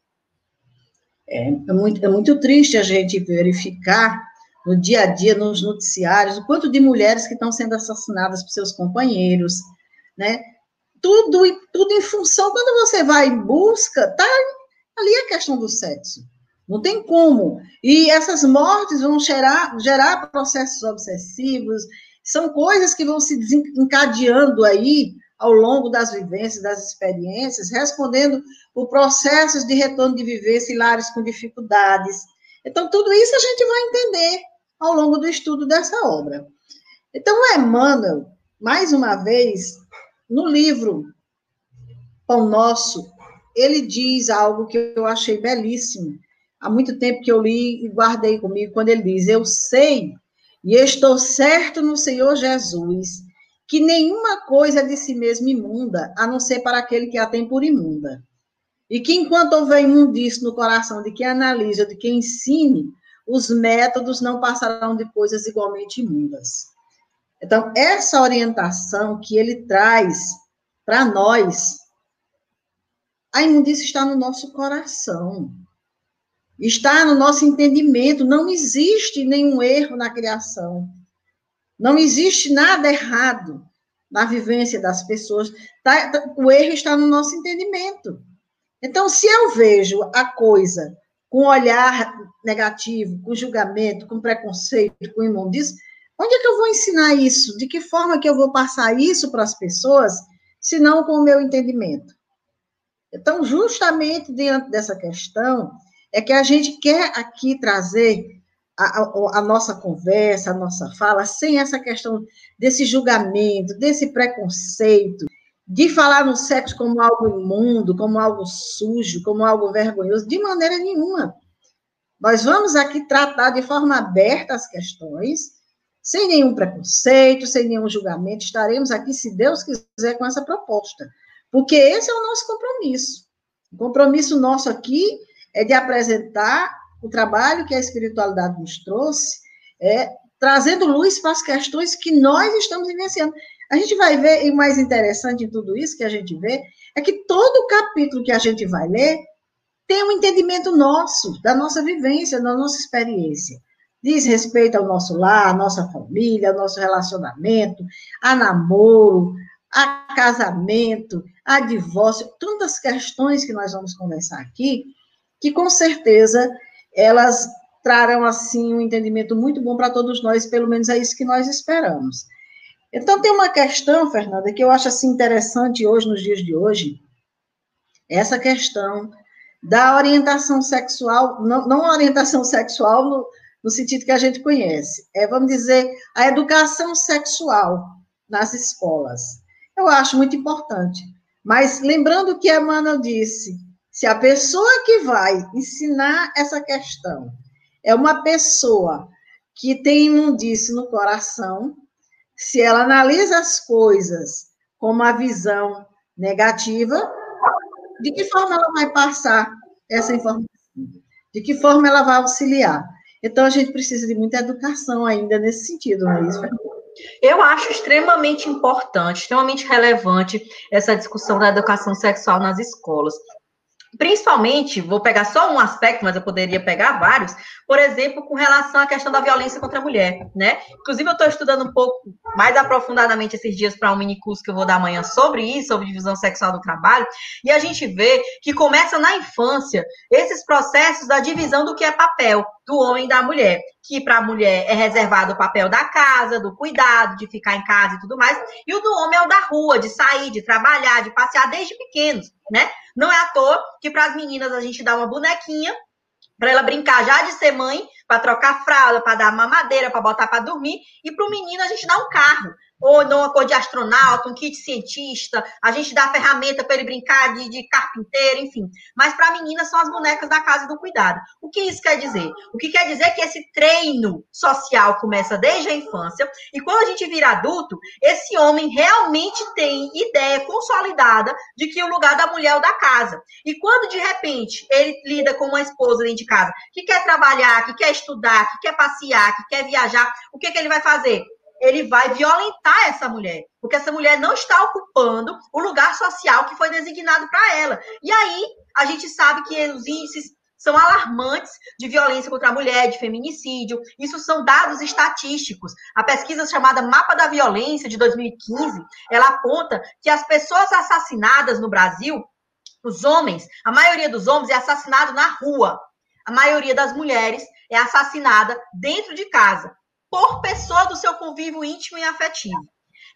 [SPEAKER 1] É, é, muito, é muito triste a gente verificar no dia a dia, nos noticiários, o quanto de mulheres que estão sendo assassinadas por seus companheiros, né? Tudo, tudo em função, quando você vai em busca, tá ali a questão do sexo. Não tem como. E essas mortes vão gerar, gerar processos obsessivos, são coisas que vão se desencadeando aí ao longo das vivências, das experiências, respondendo por processos de retorno de vivência em lares com dificuldades. Então, tudo isso a gente vai entender ao longo do estudo dessa obra. Então, Emmanuel, mais uma vez, no livro Pão Nosso, ele diz algo que eu achei belíssimo. Há muito tempo que eu li e guardei comigo, quando ele diz: Eu sei e estou certo no Senhor Jesus que nenhuma coisa é de si mesma imunda, a não ser para aquele que a tem por imunda. E que enquanto houver imundice no coração de quem analisa, de quem ensine, os métodos não passarão de coisas igualmente imundas. Então, essa orientação que ele traz para nós, a imundícia está no nosso coração, está no nosso entendimento, não existe nenhum erro na criação, não existe nada errado na vivência das pessoas, tá, tá, o erro está no nosso entendimento. Então, se eu vejo a coisa com olhar negativo, com julgamento, com preconceito, com imundícia, onde é que eu vou ensinar isso? De que forma que eu vou passar isso para as pessoas, se não com o meu entendimento? Então, justamente diante dessa questão, é que a gente quer aqui trazer a, a, a, nossa conversa, a nossa fala, sem essa questão desse julgamento, desse preconceito, de falar no sexo como algo imundo, como algo sujo, como algo vergonhoso, de maneira nenhuma. Nós vamos aqui tratar de forma aberta as questões, sem nenhum preconceito, sem nenhum julgamento. Estaremos aqui, se Deus quiser, com essa proposta. Porque esse é o nosso compromisso. O compromisso nosso aqui é de apresentar o trabalho que a espiritualidade nos trouxe, é, trazendo luz para as questões que nós estamos vivenciando. A gente vai ver, e o mais interessante em tudo isso que a gente vê, é que todo capítulo que a gente vai ler tem um entendimento nosso, da nossa vivência, da nossa experiência. Diz respeito ao nosso lar, à nossa família, ao nosso relacionamento, a namoro, a casamento, a divórcio, tantas questões que nós vamos conversar aqui, que com certeza elas trarão assim um entendimento muito bom para todos nós, pelo menos é isso que nós esperamos. Então, tem uma questão, Fernanda, que eu acho assim interessante hoje, nos dias de hoje, essa questão da orientação sexual, não, não orientação sexual no, no sentido que a gente conhece, é, vamos dizer, a educação sexual nas escolas. Eu acho muito importante. Mas lembrando que a Emmanuel disse, se a pessoa que vai ensinar essa questão é uma pessoa que tem imundice no coração, se ela analisa as coisas com uma visão negativa, de que forma ela vai passar essa informação? De que forma ela vai auxiliar? Então, a gente precisa de muita educação ainda nesse sentido, não é isso?
[SPEAKER 2] Eu acho extremamente importante, extremamente relevante essa discussão da educação sexual nas escolas. Principalmente, vou pegar só um aspecto, mas eu poderia pegar vários, por exemplo, com relação à questão da violência contra a mulher, né? Inclusive, eu estou estudando um pouco mais aprofundadamente esses dias para um mini curso que eu vou dar amanhã sobre isso, sobre divisão sexual do trabalho, e a gente vê que começa na infância esses processos da divisão do que é papel do homem e da mulher, que para a mulher é reservado o papel da casa, do cuidado, de ficar em casa e tudo mais, e o do homem é o da rua, de sair, de trabalhar, de passear desde pequenos, né? Não é à toa que para as meninas a gente dá uma bonequinha para ela brincar já de ser mãe, para trocar fralda, para dar mamadeira, para botar para dormir, e para o menino a gente dá um carro ou não uma cor de astronauta, um kit cientista, a gente dá ferramenta para ele brincar de, de carpinteiro, enfim. Mas para a menina são as bonecas da casa do cuidado. O que isso quer dizer? O que quer dizer que esse treino social começa desde a infância, e quando a gente vira adulto, esse homem realmente tem ideia consolidada de que o lugar da mulher é o da casa. E quando de repente ele lida com uma esposa dentro de casa que quer trabalhar, que quer estudar, que quer passear, que quer viajar, o que, que ele vai fazer? Ele vai violentar essa mulher, porque essa mulher não está ocupando o lugar social que foi designado para ela. E aí a gente sabe que os índices são alarmantes de violência contra a mulher, de feminicídio. Isso são dados estatísticos. A pesquisa chamada Mapa da Violência de 2015, ela aponta que as pessoas assassinadas no Brasil, os homens, a maioria dos homens é assassinado na rua. A maioria das mulheres é assassinada dentro de casa por pessoa do seu convívio íntimo e afetivo.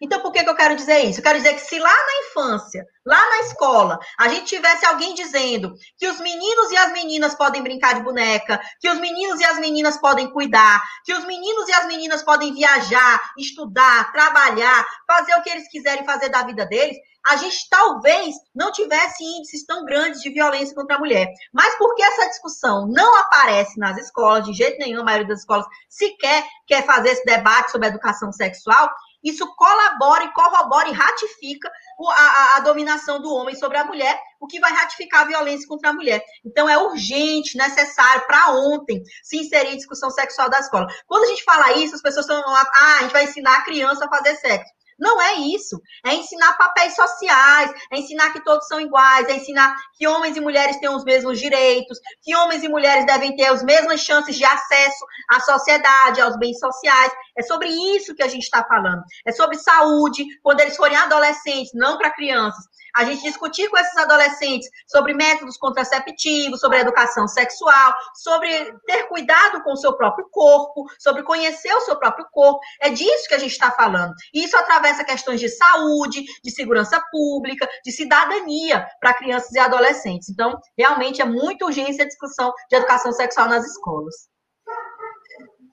[SPEAKER 2] Então, por que, que eu quero dizer isso? Eu quero dizer que se lá na infância, lá na escola, a gente tivesse alguém dizendo que os meninos e as meninas podem brincar de boneca, que os meninos e as meninas podem cuidar, que os meninos e as meninas podem viajar, estudar, trabalhar, fazer o que eles quiserem fazer da vida deles, a gente talvez não tivesse índices tão grandes de violência contra a mulher. Mas porque essa discussão não aparece nas escolas, de jeito nenhum, a maioria das escolas sequer quer fazer esse debate sobre educação sexual, isso colabora e corrobora e ratifica a, a, a, dominação do homem sobre a mulher, o que vai ratificar a violência contra a mulher. Então, é urgente, necessário, para ontem, se inserir em discussão sexual da escola. Quando a gente fala isso, as pessoas estão, ah, a gente vai ensinar a criança a fazer sexo. Não é isso. É ensinar papéis sociais, é ensinar que todos são iguais, é ensinar que homens e mulheres têm os mesmos direitos, que homens e mulheres devem ter as mesmas chances de acesso à sociedade, aos bens sociais. É sobre isso que a gente está falando. É sobre saúde, quando eles forem adolescentes, não para crianças a gente discutir com esses adolescentes sobre métodos contraceptivos, sobre educação sexual, sobre ter cuidado com o seu próprio corpo, sobre conhecer o seu próprio corpo. É disso que a gente está falando. E isso atravessa questões de saúde, de segurança pública, de cidadania para crianças e adolescentes. Então, realmente é muito urgente a discussão de educação sexual nas escolas.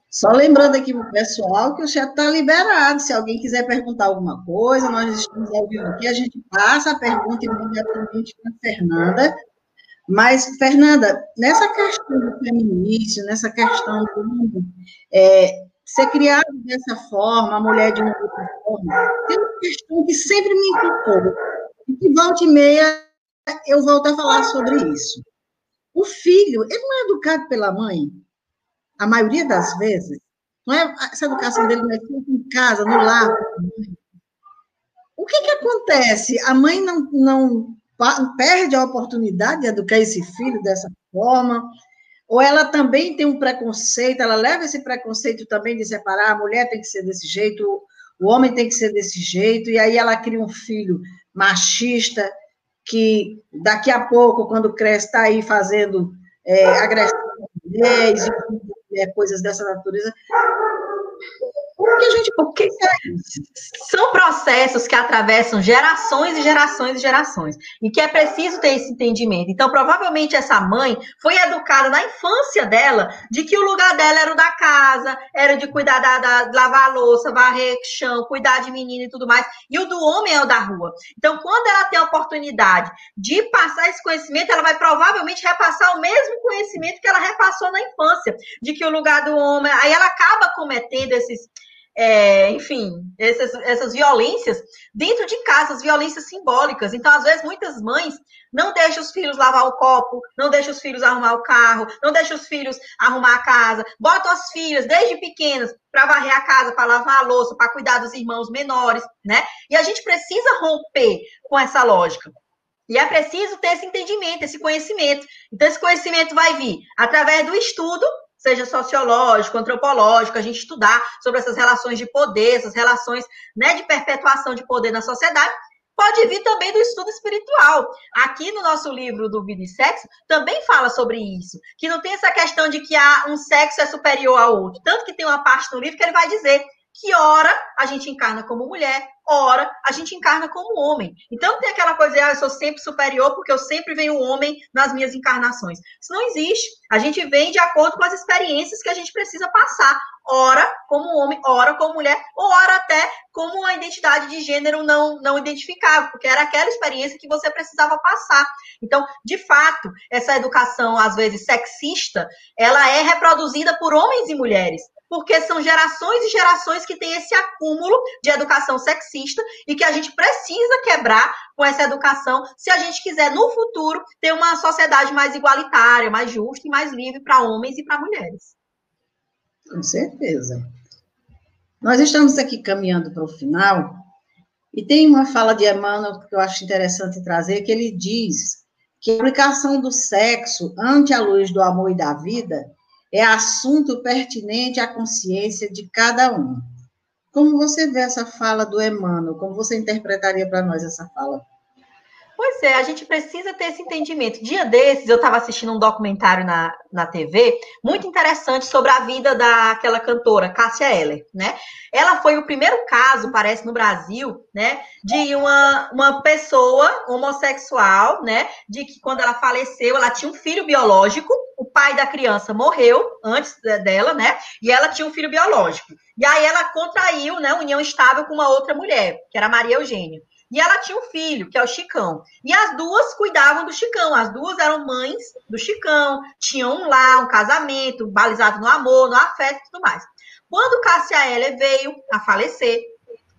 [SPEAKER 1] Só lembrando aqui para o pessoal que o chat está liberado. Se alguém quiser perguntar alguma coisa, nós estamos ao vivo aqui, a gente passa a pergunta imediatamente para a Fernanda. Mas, Fernanda, nessa questão do feminismo, nessa questão do é, ser criado dessa forma, a mulher de uma outra forma, tem uma questão que sempre me inculcou, e que volta e meia eu volto a falar sobre isso. O filho, ele não é educado pela mãe, a maioria das vezes, não é essa educação dele não é em casa, no lar. O que, que acontece? A mãe não, não perde a oportunidade de educar esse filho dessa forma, ou ela também tem um preconceito, ela leva esse preconceito também de separar, a mulher tem que ser desse jeito, o homem tem que ser desse jeito, e aí ela cria um filho machista, que daqui a pouco, quando cresce, está aí fazendo é, agressão a mulheres, é, coisas dessa natureza.
[SPEAKER 2] Porque a gente, porque são processos que atravessam gerações e gerações e gerações, e que é preciso ter esse entendimento. Então, provavelmente essa mãe foi educada na infância dela de que o lugar dela era o da casa, era de cuidar da, da lavar louça, varrer chão, cuidar de menino e tudo mais, e o do homem é o da rua. Então, quando ela tem a oportunidade de passar esse conhecimento, ela vai provavelmente repassar o mesmo conhecimento que ela repassou na infância, de que o lugar do homem, aí ela acaba cometendo esses é, enfim, essas, essas violências dentro de casa, as violências simbólicas. Então, às vezes, muitas mães não deixam os filhos lavar o copo, não deixam os filhos arrumar o carro, não deixam os filhos arrumar a casa, botam as filhas desde pequenas para varrer a casa, para lavar a louça, para cuidar dos irmãos menores, né? E a gente precisa romper com essa lógica. E é preciso ter esse entendimento, esse conhecimento. Então, esse conhecimento vai vir através do estudo, seja sociológico, antropológico, a gente estudar sobre essas relações de poder, essas relações né, de perpetuação de poder na sociedade, pode vir também do estudo espiritual. Aqui no nosso livro do Vida e Sexo também fala sobre isso, que não tem essa questão de que há um sexo é superior ao outro. Tanto que tem uma parte no livro que ele vai dizer que ora a gente encarna como mulher, ora a gente encarna como homem. Então tem aquela coisa, ah, eu sou sempre superior porque eu sempre venho homem nas minhas encarnações. Isso não existe. A gente vem de acordo com as experiências que a gente precisa passar. Ora como homem, ora como mulher, ou ora até como uma identidade de gênero não, não identificável, porque era aquela experiência que você precisava passar. Então, de fato, essa educação, às vezes sexista, ela é reproduzida por homens e mulheres porque são gerações e gerações que têm esse acúmulo de educação sexista e que a gente precisa quebrar com essa educação se a gente quiser, no futuro, ter uma sociedade mais igualitária, mais justa e mais livre para homens e para mulheres.
[SPEAKER 1] Com certeza. Nós estamos aqui caminhando para o final e tem uma fala de Emmanuel que eu acho interessante trazer, que ele diz que a aplicação do sexo ante a luz do amor e da vida é assunto pertinente à consciência de cada um. Como você vê essa fala do Emmanuel? Como você interpretaria para nós essa fala?
[SPEAKER 2] Pois é, a gente precisa ter esse entendimento. Dia desses, eu estava assistindo um documentário na, na TV, muito interessante, sobre a vida daquela cantora, Cássia Eller, né? Ela foi o primeiro caso, parece, no Brasil, né, de uma, uma pessoa homossexual, né, de que quando ela faleceu, ela tinha um filho biológico, o pai da criança morreu antes dela, né, e ela tinha um filho biológico. E aí ela contraiu, né, união estável com uma outra mulher, que era Maria Eugênia. E ela tinha um filho, que é o Chicão. E as duas cuidavam do Chicão. As duas eram mães do Chicão, tinham um lá, um casamento, balizado no amor, no afeto e tudo mais. Quando Cássia Heller veio a falecer,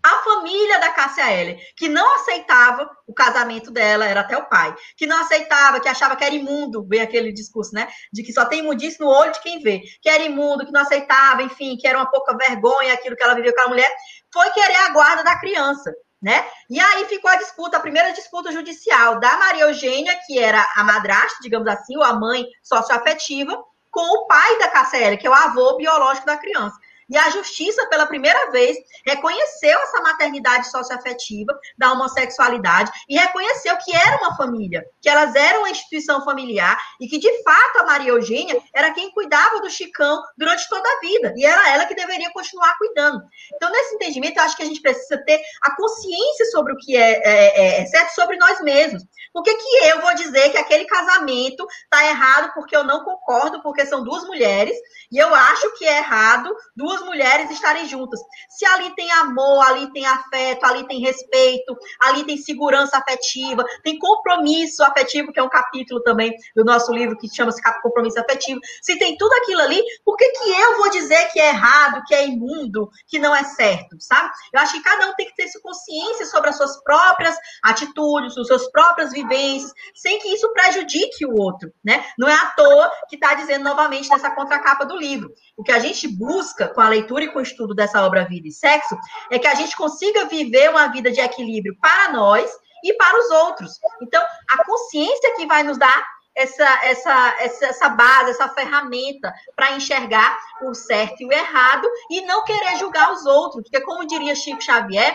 [SPEAKER 2] a família da Cássia Heller, que não aceitava o casamento dela, era até o pai, que não aceitava, que achava que era imundo, vem aquele discurso, né? De que só tem imundice no olho de quem vê, que era imundo, que não aceitava, enfim, que era uma pouca vergonha aquilo que ela vivia com a mulher, foi querer a guarda da criança né? E aí ficou a disputa, a primeira disputa judicial da Maria Eugênia, que era a madrasta, digamos assim, ou a mãe socioafetiva, com o pai da Cassélia, que é o avô biológico da criança. E a justiça, pela primeira vez, reconheceu essa maternidade socioafetiva da homossexualidade e reconheceu que era uma família, que elas eram uma instituição familiar e que, de fato, a Maria Eugênia era quem cuidava do Chicão durante toda a vida e era ela que deveria continuar cuidando. Então, nesse entendimento, eu acho que a gente precisa ter a consciência sobre o que é, é, é, é certo sobre nós mesmos. Por que, que eu vou dizer que aquele casamento está errado porque eu não concordo, porque são duas mulheres, e eu acho que é errado duas mulheres estarem juntas? Se ali tem amor, ali tem afeto, ali tem respeito, ali tem segurança afetiva, tem compromisso afetivo, que é um capítulo também do nosso livro que chama-se Compromisso Afetivo. Se tem tudo aquilo ali, por que, que eu vou dizer que é errado, que é imundo, que não é certo, sabe? Eu acho que cada um tem que ter essa consciência sobre as suas próprias atitudes, os seus próprios vivências, sem que isso prejudique o outro, né? Não é à toa que está dizendo novamente nessa contracapa do livro. O que a gente busca com a leitura e com o estudo dessa obra Vida e Sexo é que a gente consiga viver uma vida de equilíbrio para nós e para os outros. Então, a consciência que vai nos dar essa, essa, essa, essa base, essa ferramenta para enxergar o certo e o errado e não querer julgar os outros, porque, como diria Chico Xavier,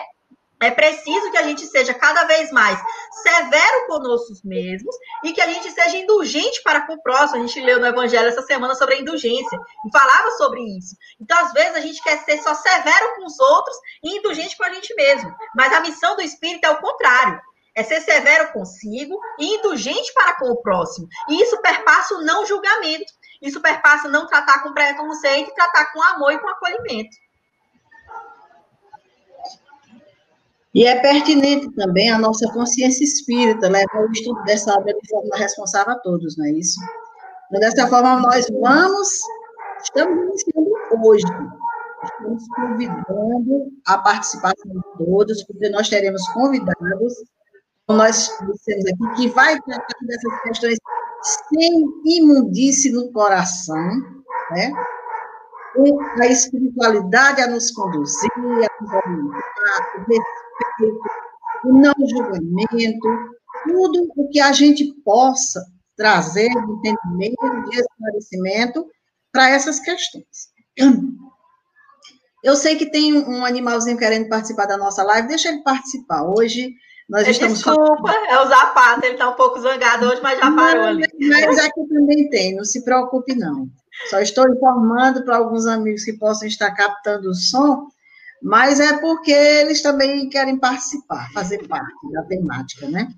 [SPEAKER 2] é preciso que a gente seja cada vez mais severo conosco mesmos e que a gente seja indulgente para com o próximo. A gente leu no Evangelho essa semana sobre a indulgência e falava sobre isso. Então, às vezes, a gente quer ser só severo com os outros e indulgente com a gente mesmo. Mas a missão do Espírito é o contrário. É ser severo consigo e indulgente para com o próximo. E isso perpassa o não julgamento. Isso perpassa não tratar com preconceito e tratar com amor e com acolhimento.
[SPEAKER 1] E é pertinente também a nossa consciência espírita, levar o estudo dessa obra de forma responsável a todos, não é isso? Então, dessa forma, nós vamos, estamos iniciando hoje, estamos convidando a participação de todos, porque nós teremos convidados, como nós dissemos aqui, que vai tratar dessas questões sem imundície no coração, né? Com a espiritualidade a nos conduzir, a nos orientar, respeito, o não julgamento, tudo o que a gente possa trazer de entendimento, de esclarecimento para essas questões. Eu sei que tem um animalzinho querendo participar da nossa live, deixa ele participar. Hoje nós estamos
[SPEAKER 2] Desculpa, falando... é o Zapata, ele está um pouco zangado hoje, mas já parou ali.
[SPEAKER 1] Mas aqui também tem, não se preocupe não. Só estou informando para alguns amigos que possam estar captando o som, mas é porque eles também querem participar, fazer parte da temática, né?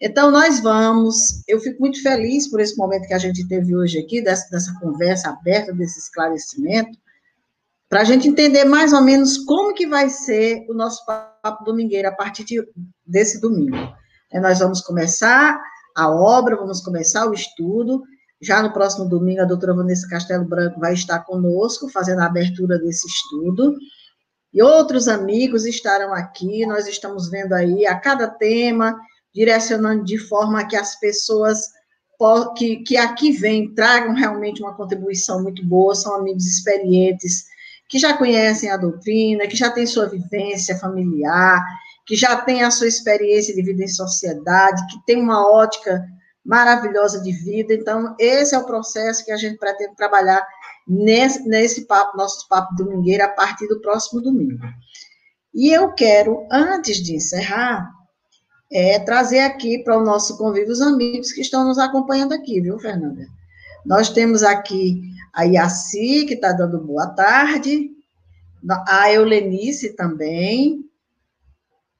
[SPEAKER 1] Então, nós vamos, eu fico muito feliz por esse momento que a gente teve hoje aqui, dessa, dessa conversa aberta, desse esclarecimento, para a gente entender mais ou menos como que vai ser o nosso papo domingueiro a partir de, desse domingo. É, nós vamos começar a obra, vamos começar o estudo, já no próximo domingo, a doutora Vanessa Castelo Branco vai estar conosco, fazendo a abertura desse estudo, e outros amigos estarão aqui, nós estamos vendo aí a cada tema, direcionando de forma que as pessoas que, que aqui vêm tragam realmente uma contribuição muito boa, são amigos experientes, que já conhecem a doutrina, que já têm sua vivência familiar, que já têm a sua experiência de vida em sociedade, que tem uma ótica maravilhosa de vida. Então, esse é o processo que a gente pretende trabalhar nesse, nesse papo, nosso papo domingueiro, a partir do próximo domingo. E eu quero, antes de encerrar, é, trazer aqui para o nosso convívio os amigos que estão nos acompanhando aqui, viu, Fernanda? Nós temos aqui a Iaci, que está dando boa tarde, a Eulenice também,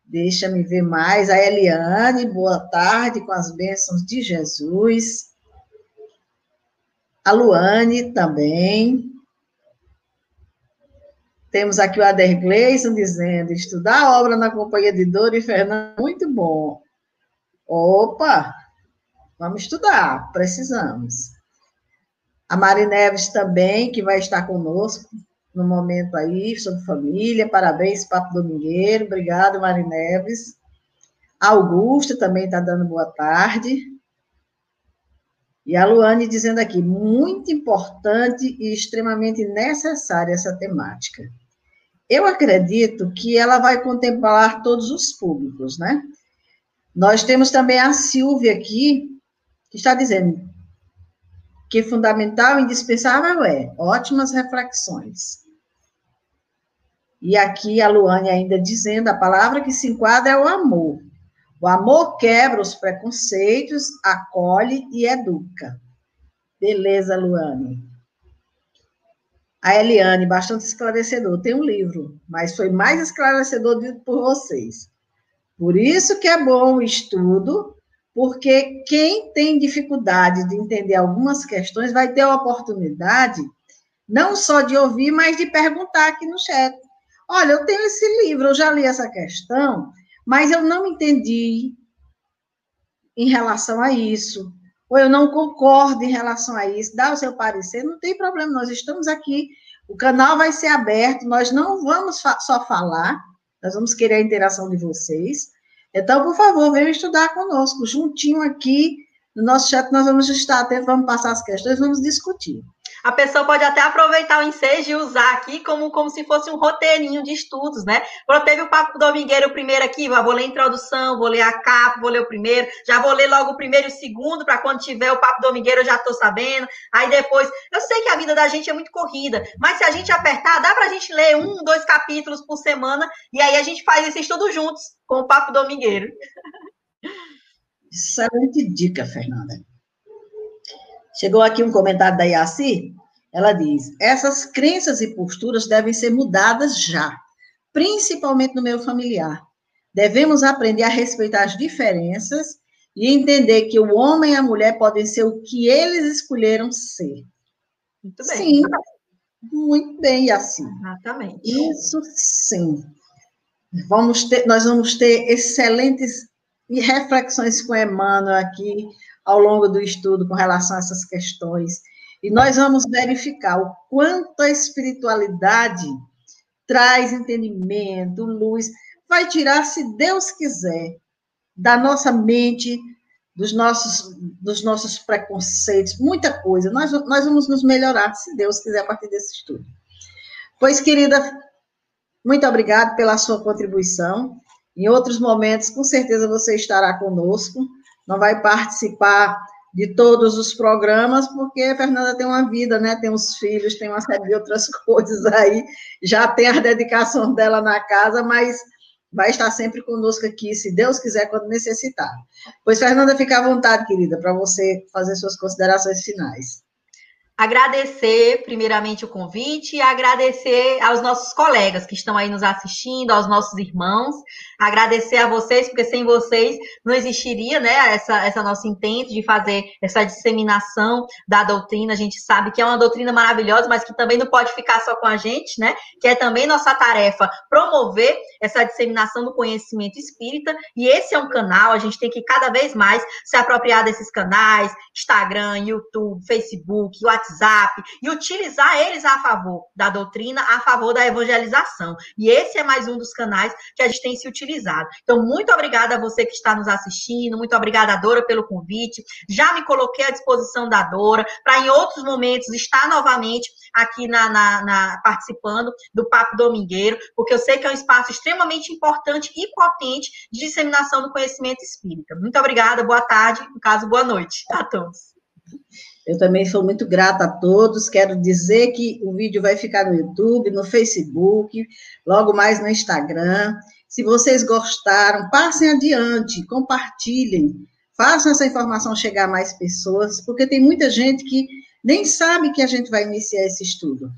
[SPEAKER 1] deixa-me ver mais, a Eliane, boa tarde, com as bênçãos de Jesus, a Luane também, temos aqui o Ader Gleison dizendo, estudar a obra na companhia de Dora e Fernando, muito bom. Opa, vamos estudar, precisamos. A Mari Neves também, que vai estar conosco no momento aí, sobre família, parabéns, Papo Domingueiro, obrigado, Mari Neves. A Augusta também está dando boa tarde. E a Luane dizendo aqui, muito importante e extremamente necessária essa temática. Eu acredito que ela vai contemplar todos os públicos, né? Nós temos também a Silvia aqui, que está dizendo que fundamental indispensável é ótimas reflexões. E aqui a Luane ainda dizendo a palavra que se enquadra é o amor. O amor quebra os preconceitos, acolhe e educa. Beleza, Luane. A Eliane, bastante esclarecedor. Tem um livro, mas foi mais esclarecedor dito por vocês. Por isso que é bom o estudo, porque quem tem dificuldade de entender algumas questões vai ter a oportunidade não só de ouvir, mas de perguntar aqui no chat. Olha, eu tenho esse livro, eu já li essa questão, mas eu não entendi em relação a isso, ou eu não concordo em relação a isso, dá o seu parecer, não tem problema, nós estamos aqui, o canal vai ser aberto, nós não vamos fa só falar, nós vamos querer a interação de vocês. Então, por favor, venham estudar conosco, juntinho aqui no nosso chat, nós vamos estar atentos, vamos passar as questões, vamos discutir.
[SPEAKER 2] A pessoa pode até aproveitar o ensejo e usar aqui como, como se fosse um roteirinho de estudos, né? Quando teve o Papo Domingueiro primeiro aqui, vou ler a introdução, vou ler a capa, vou ler o primeiro, já vou ler logo o primeiro e o segundo, para quando tiver o Papo Domingueiro eu já estou sabendo. Aí depois, eu sei que a vida da gente é muito corrida, mas se a gente apertar, dá para a gente ler um, dois capítulos por semana, e aí a gente faz esse estudo juntos com o Papo Domingueiro.
[SPEAKER 1] Excelente dica, Fernanda. Chegou aqui um comentário da Yaci, ela diz: essas crenças e posturas devem ser mudadas já, principalmente no meio familiar. Devemos aprender a respeitar as diferenças e entender que o homem e a mulher podem ser o que eles escolheram ser.
[SPEAKER 2] Muito bem.
[SPEAKER 1] Sim, muito bem, assim.
[SPEAKER 2] Exatamente.
[SPEAKER 1] Isso sim. Vamos ter, nós vamos ter excelentes reflexões com Emmanuel aqui ao longo do estudo com relação a essas questões. E nós vamos verificar o quanto a espiritualidade traz entendimento, luz, vai tirar, se Deus quiser, da nossa mente, dos nossos, dos nossos preconceitos, muita coisa. Nós, nós vamos nos melhorar, se Deus quiser, a partir desse estudo. Pois, querida, muito obrigada pela sua contribuição. Em outros momentos, com certeza você estará conosco. Não vai participar de todos os programas, porque a Fernanda tem uma vida, né? Tem os filhos, tem uma série de outras coisas aí, já tem a dedicação dela na casa, mas vai estar sempre conosco aqui, se Deus quiser, quando necessitar. Pois, Fernanda, fica à vontade, querida, para você fazer suas considerações finais
[SPEAKER 2] agradecer primeiramente o convite e agradecer aos nossos colegas que estão aí nos assistindo, aos nossos irmãos, agradecer a vocês, porque sem vocês não existiria, né, essa, essa nosso intento de fazer essa disseminação da doutrina. A gente sabe que é uma doutrina maravilhosa, mas que também não pode ficar só com a gente, né, que é também nossa tarefa promover essa disseminação do conhecimento espírita, e esse é um canal, a gente tem que cada vez mais se apropriar desses canais, Instagram, YouTube, Facebook, WhatsApp, WhatsApp e utilizar eles a favor da doutrina, a favor da evangelização. E esse é mais um dos canais que a gente tem se utilizado. Então, muito obrigada a você que está nos assistindo, muito obrigada, Dora, pelo convite. Já me coloquei à disposição da Dora para, em outros momentos, estar novamente aqui na, na, na, participando do Papo Domingueiro, porque eu sei que é um espaço extremamente importante e potente de disseminação do conhecimento espírita. Muito obrigada, boa tarde, no caso, boa noite a todos.
[SPEAKER 1] Eu também sou muito grata a todos. Quero dizer que o vídeo vai ficar no YouTube, no Facebook, logo mais no Instagram. Se vocês gostaram, passem adiante, compartilhem, façam essa informação chegar a mais pessoas, porque tem muita gente que nem sabe que a gente vai iniciar esse estudo.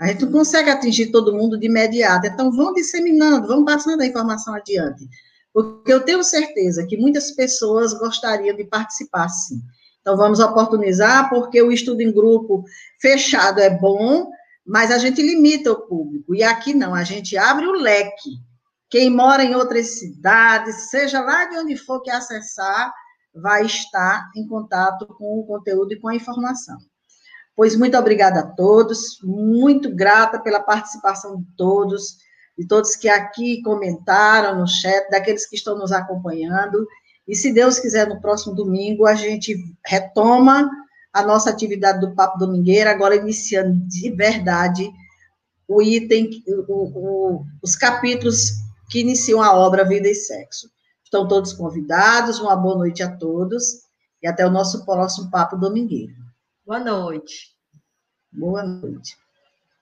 [SPEAKER 1] A gente não consegue atingir todo mundo de imediato. Então, vão disseminando, vão passando a informação adiante. Porque eu tenho certeza que muitas pessoas gostariam de participar, sim. Então, vamos oportunizar, porque o estudo em grupo fechado é bom, mas a gente limita o público. E aqui não, a gente abre o leque. Quem mora em outras cidades, seja lá de onde for que acessar, vai estar em contato com o conteúdo e com a informação. Pois muito obrigada a todos, muito grata pela participação de todos, de todos que aqui comentaram no chat, daqueles que estão nos acompanhando. E se Deus quiser, no próximo domingo, a gente retoma a nossa atividade do Papo Domingueira, agora iniciando de verdade o item, o, o, os capítulos que iniciam a obra Vida e Sexo. Estão todos convidados, uma boa noite a todos e até o nosso próximo Papo Domingueiro.
[SPEAKER 2] Boa noite.
[SPEAKER 1] Boa noite.